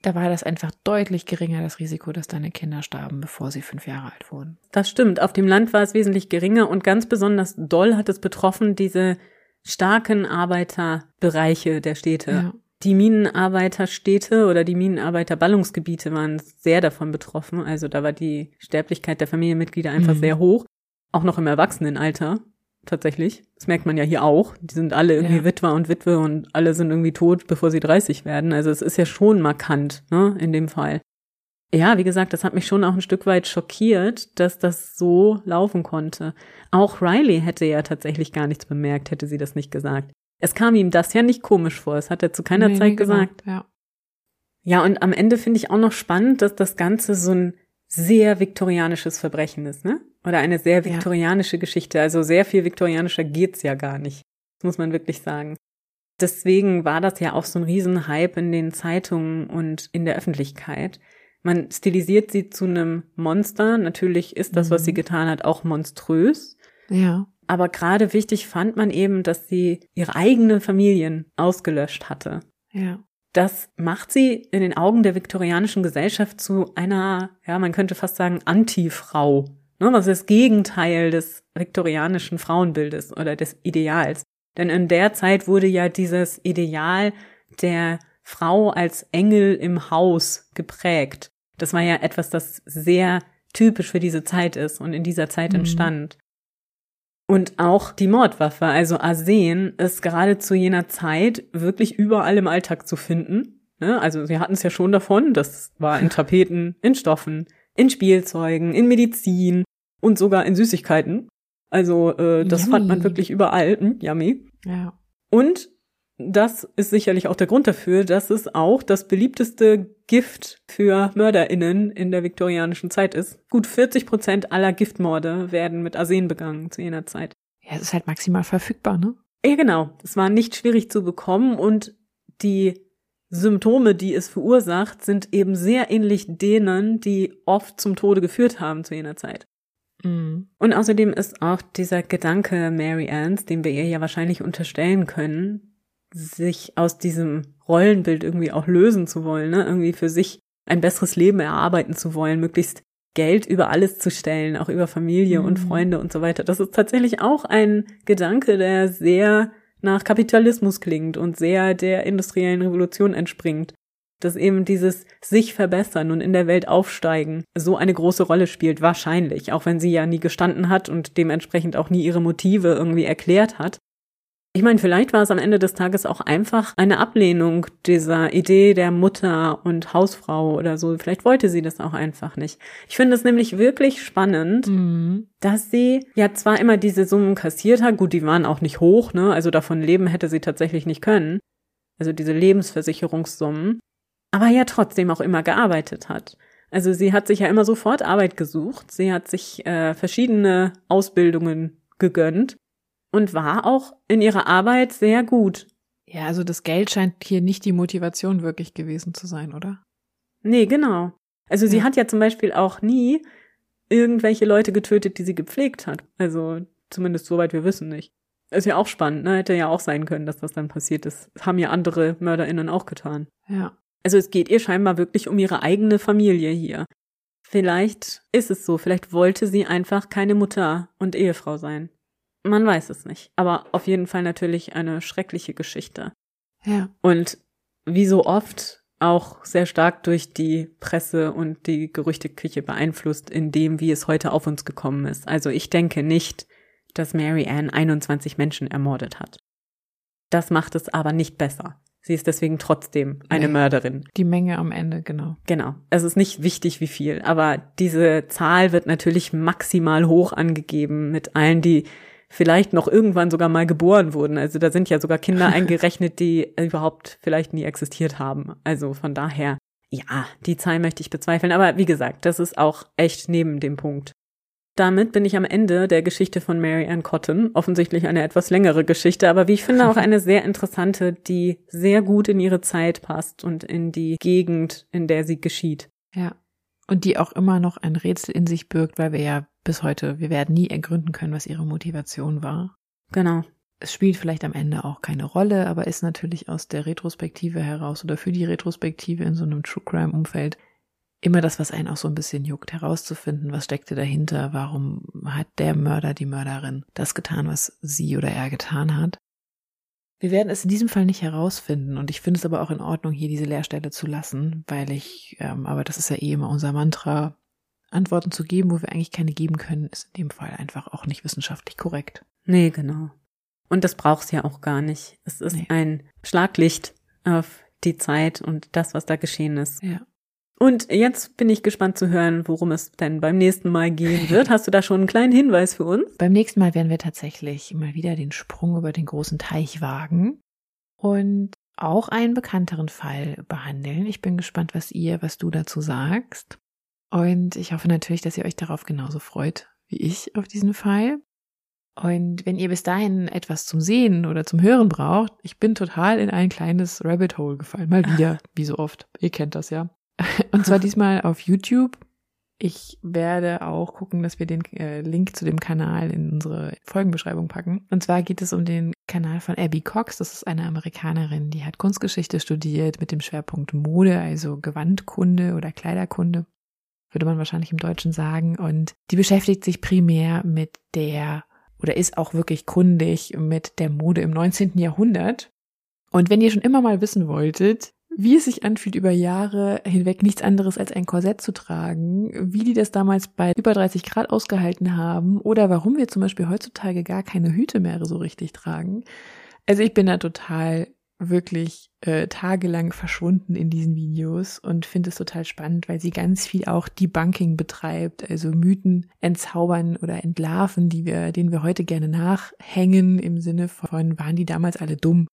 Da war das einfach deutlich geringer, das Risiko, dass deine Kinder starben, bevor sie fünf Jahre alt wurden. das stimmt. Auf dem Land war es wesentlich geringer und ganz besonders doll hat es betroffen diese starken Arbeiterbereiche der Städte. Ja. Die Minenarbeiterstädte oder die Minenarbeiterballungsgebiete waren sehr davon betroffen. Also da war die Sterblichkeit der Familienmitglieder einfach Mhm. sehr hoch. Auch noch im Erwachsenenalter. Tatsächlich. Das merkt man ja hier auch. Die sind alle irgendwie Ja. Witwer und Witwe und alle sind irgendwie tot, bevor sie 30 werden. Also es ist ja schon markant, ne, in dem Fall. Ja, wie gesagt, das hat mich schon auch ein Stück weit schockiert, dass das so laufen konnte. Auch Riley hätte ja tatsächlich gar nichts bemerkt, hätte sie das nicht gesagt. Es kam ihm das ja nicht komisch vor. Es hat er zu keiner Nee, Zeit genau. gesagt. Ja. Ja, und am Ende finde ich auch noch spannend, dass das Ganze so ein sehr viktorianisches Verbrechen ist, ne? Oder eine sehr Ja. viktorianische Geschichte. Also sehr viel viktorianischer geht's ja gar nicht. Das muss man wirklich sagen. Deswegen war das ja auch so ein Riesenhype in den Zeitungen und in der Öffentlichkeit. Man stilisiert sie zu einem Monster. Natürlich ist das, was sie Mhm. getan hat, auch monströs. Ja. Aber gerade wichtig fand man eben, dass sie ihre eigenen Familien ausgelöscht hatte. Ja. Das macht sie in den Augen der viktorianischen Gesellschaft zu einer, ja, man könnte fast sagen, Anti-Frau. Ne, was ist das Gegenteil des viktorianischen Frauenbildes oder des Ideals? Denn in der Zeit wurde ja dieses Ideal der Frau als Engel im Haus geprägt. Das war ja etwas, das sehr typisch für diese Zeit ist und in dieser Zeit Mhm. entstand. Und auch die Mordwaffe, also Arsen, ist gerade zu jener Zeit wirklich überall im Alltag zu finden. Ne? Also wir hatten es ja schon davon, das war in Tapeten, in Stoffen, in Spielzeugen, in Medizin und sogar in Süßigkeiten. Also äh, das yummy. fand man wirklich überall. Hm, yummy. Ja. Und das ist sicherlich auch der Grund dafür, dass es auch das beliebteste Gift für MörderInnen in der viktorianischen Zeit ist. Gut 40 Prozent aller Giftmorde werden mit Arsen begangen zu jener Zeit. Ja, es ist halt maximal verfügbar, ne? Ja, genau. Es war nicht schwierig zu bekommen und die Symptome, die es verursacht, sind eben sehr ähnlich denen, die oft zum Tode geführt haben zu jener Zeit. Mhm. Und außerdem ist auch dieser Gedanke Mary Ann's, den wir ihr ja wahrscheinlich unterstellen können, sich aus diesem Rollenbild irgendwie auch lösen zu wollen, ne? irgendwie für sich ein besseres Leben erarbeiten zu wollen, möglichst Geld über alles zu stellen, auch über Familie mhm. und Freunde und so weiter. Das ist tatsächlich auch ein Gedanke, der sehr nach Kapitalismus klingt und sehr der industriellen Revolution entspringt. Dass eben dieses sich verbessern und in der Welt aufsteigen so eine große Rolle spielt, wahrscheinlich, auch wenn sie ja nie gestanden hat und dementsprechend auch nie ihre Motive irgendwie erklärt hat. Ich meine, vielleicht war es am Ende des Tages auch einfach eine Ablehnung dieser Idee der Mutter und Hausfrau oder so. Vielleicht wollte sie das auch einfach nicht. Ich finde es nämlich wirklich spannend, mhm. dass sie ja zwar immer diese Summen kassiert hat, gut, die waren auch nicht hoch, ne? Also davon leben hätte sie tatsächlich nicht können. Also diese Lebensversicherungssummen, aber ja trotzdem auch immer gearbeitet hat. Also sie hat sich ja immer sofort Arbeit gesucht. Sie hat sich äh, verschiedene Ausbildungen gegönnt und war auch in ihrer Arbeit sehr gut. Ja, also das Geld scheint hier nicht die Motivation wirklich gewesen zu sein, oder? Nee, genau. Also sie ja. hat ja zum Beispiel auch nie irgendwelche Leute getötet, die sie gepflegt hat. Also zumindest soweit wir wissen nicht. Ist ja auch spannend, ne? Hätte ja auch sein können, dass das dann passiert ist. Das haben ja andere MörderInnen auch getan. Ja. Also es geht ihr scheinbar wirklich um ihre eigene Familie hier. Vielleicht ist es so, vielleicht wollte sie einfach keine Mutter und Ehefrau sein. Man weiß es nicht. Aber auf jeden Fall natürlich eine schreckliche Geschichte. Ja. Und wie so oft auch sehr stark durch die Presse und die Gerüchteküche beeinflusst in dem, wie es heute auf uns gekommen ist. Also ich denke nicht, dass Mary Ann 21 Menschen ermordet hat. Das macht es aber nicht besser. Sie ist deswegen trotzdem eine nee, Mörderin. Die Menge am Ende, genau. Genau. Es ist nicht wichtig, wie viel, aber diese Zahl wird natürlich maximal hoch angegeben mit allen, die vielleicht noch irgendwann sogar mal geboren wurden. Also da sind ja sogar Kinder eingerechnet, die überhaupt vielleicht nie existiert haben. Also von daher, ja, die Zahl möchte ich bezweifeln. Aber wie gesagt, das ist auch echt neben dem Punkt. Damit bin ich am Ende der Geschichte von Mary Ann Cotton. Offensichtlich eine etwas längere Geschichte, aber wie ich finde auch eine sehr interessante, die sehr gut in ihre Zeit passt und in die Gegend, in der sie geschieht. Ja. Und die auch immer noch ein Rätsel in sich birgt, weil wir ja bis heute, wir werden nie ergründen können, was ihre Motivation war. Genau. Es spielt vielleicht am Ende auch keine Rolle, aber ist natürlich aus der Retrospektive heraus oder für die Retrospektive in so einem True Crime Umfeld immer das, was einen auch so ein bisschen juckt, herauszufinden, was steckte dahinter, warum hat der Mörder, die Mörderin das getan, was sie oder er getan hat. Wir werden es in diesem Fall nicht herausfinden und ich finde es aber auch in Ordnung, hier diese Leerstelle zu lassen, weil ich, ähm, aber das ist ja eh immer unser Mantra, Antworten zu geben, wo wir eigentlich keine geben können, ist in dem Fall einfach auch nicht wissenschaftlich korrekt. Nee, genau. Und das braucht's ja auch gar nicht. Es ist nee. ein Schlaglicht auf die Zeit und das, was da geschehen ist. Ja. Und jetzt bin ich gespannt zu hören, worum es denn beim nächsten Mal gehen wird. Hast du da schon einen kleinen Hinweis für uns? Beim nächsten Mal werden wir tatsächlich mal wieder den Sprung über den großen Teich wagen und auch einen bekannteren Fall behandeln. Ich bin gespannt, was ihr, was du dazu sagst. Und ich hoffe natürlich, dass ihr euch darauf genauso freut wie ich auf diesen Fall. Und wenn ihr bis dahin etwas zum Sehen oder zum Hören braucht, ich bin total in ein kleines Rabbit Hole gefallen. Mal wieder, wie so oft. Ihr kennt das ja. Und zwar diesmal auf YouTube. Ich werde auch gucken, dass wir den äh, Link zu dem Kanal in unsere Folgenbeschreibung packen. Und zwar geht es um den Kanal von Abby Cox. Das ist eine Amerikanerin, die hat Kunstgeschichte studiert mit dem Schwerpunkt Mode, also Gewandkunde oder Kleiderkunde würde man wahrscheinlich im Deutschen sagen. Und die beschäftigt sich primär mit der oder ist auch wirklich kundig mit der Mode im 19. Jahrhundert. Und wenn ihr schon immer mal wissen wolltet, wie es sich anfühlt, über Jahre hinweg nichts anderes als ein Korsett zu tragen, wie die das damals bei über 30 Grad ausgehalten haben oder warum wir zum Beispiel heutzutage gar keine Hüte mehr so richtig tragen. Also ich bin da total wirklich äh, tagelang verschwunden in diesen Videos und finde es total spannend, weil sie ganz viel auch Debunking betreibt, also Mythen entzaubern oder entlarven, die wir, denen wir heute gerne nachhängen im Sinne von, waren die damals alle dumm?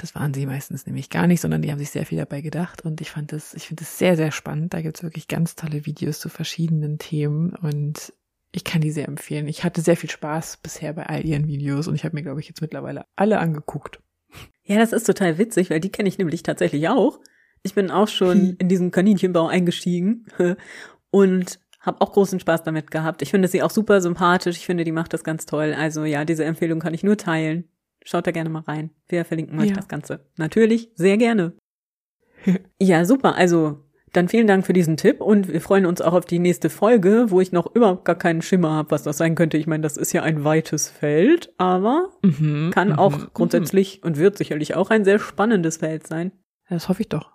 Das waren sie meistens nämlich gar nicht, sondern die haben sich sehr viel dabei gedacht und ich fand das, ich finde es sehr, sehr spannend. Da gibt es wirklich ganz tolle Videos zu verschiedenen Themen und ich kann die sehr empfehlen. Ich hatte sehr viel Spaß bisher bei all ihren Videos und ich habe mir, glaube ich, jetzt mittlerweile alle angeguckt. Ja, das ist total witzig, weil die kenne ich nämlich tatsächlich auch. Ich bin auch schon in diesen Kaninchenbau eingestiegen und habe auch großen Spaß damit gehabt. Ich finde sie auch super sympathisch. Ich finde, die macht das ganz toll. Also ja, diese Empfehlung kann ich nur teilen. Schaut da gerne mal rein. Wir verlinken euch ja. das Ganze. Natürlich, sehr gerne. ja, super. Also dann vielen Dank für diesen Tipp und wir freuen uns auch auf die nächste Folge, wo ich noch überhaupt gar keinen Schimmer habe, was das sein könnte. Ich meine, das ist ja ein weites Feld, aber mhm, kann auch mhm, grundsätzlich und wird sicherlich auch ein sehr spannendes Feld sein. Das hoffe ich doch.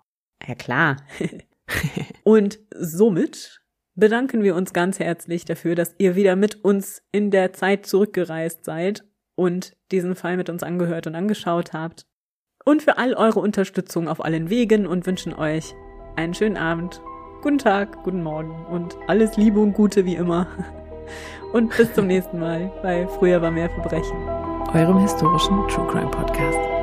Ja klar. und somit bedanken wir uns ganz herzlich dafür, dass ihr wieder mit uns in der Zeit zurückgereist seid und diesen Fall mit uns angehört und angeschaut habt. Und für all eure Unterstützung auf allen Wegen und wünschen euch einen schönen Abend, guten Tag, guten Morgen und alles Liebe und Gute wie immer. Und bis zum nächsten Mal bei Früher war mehr Verbrechen. Eurem historischen True Crime Podcast.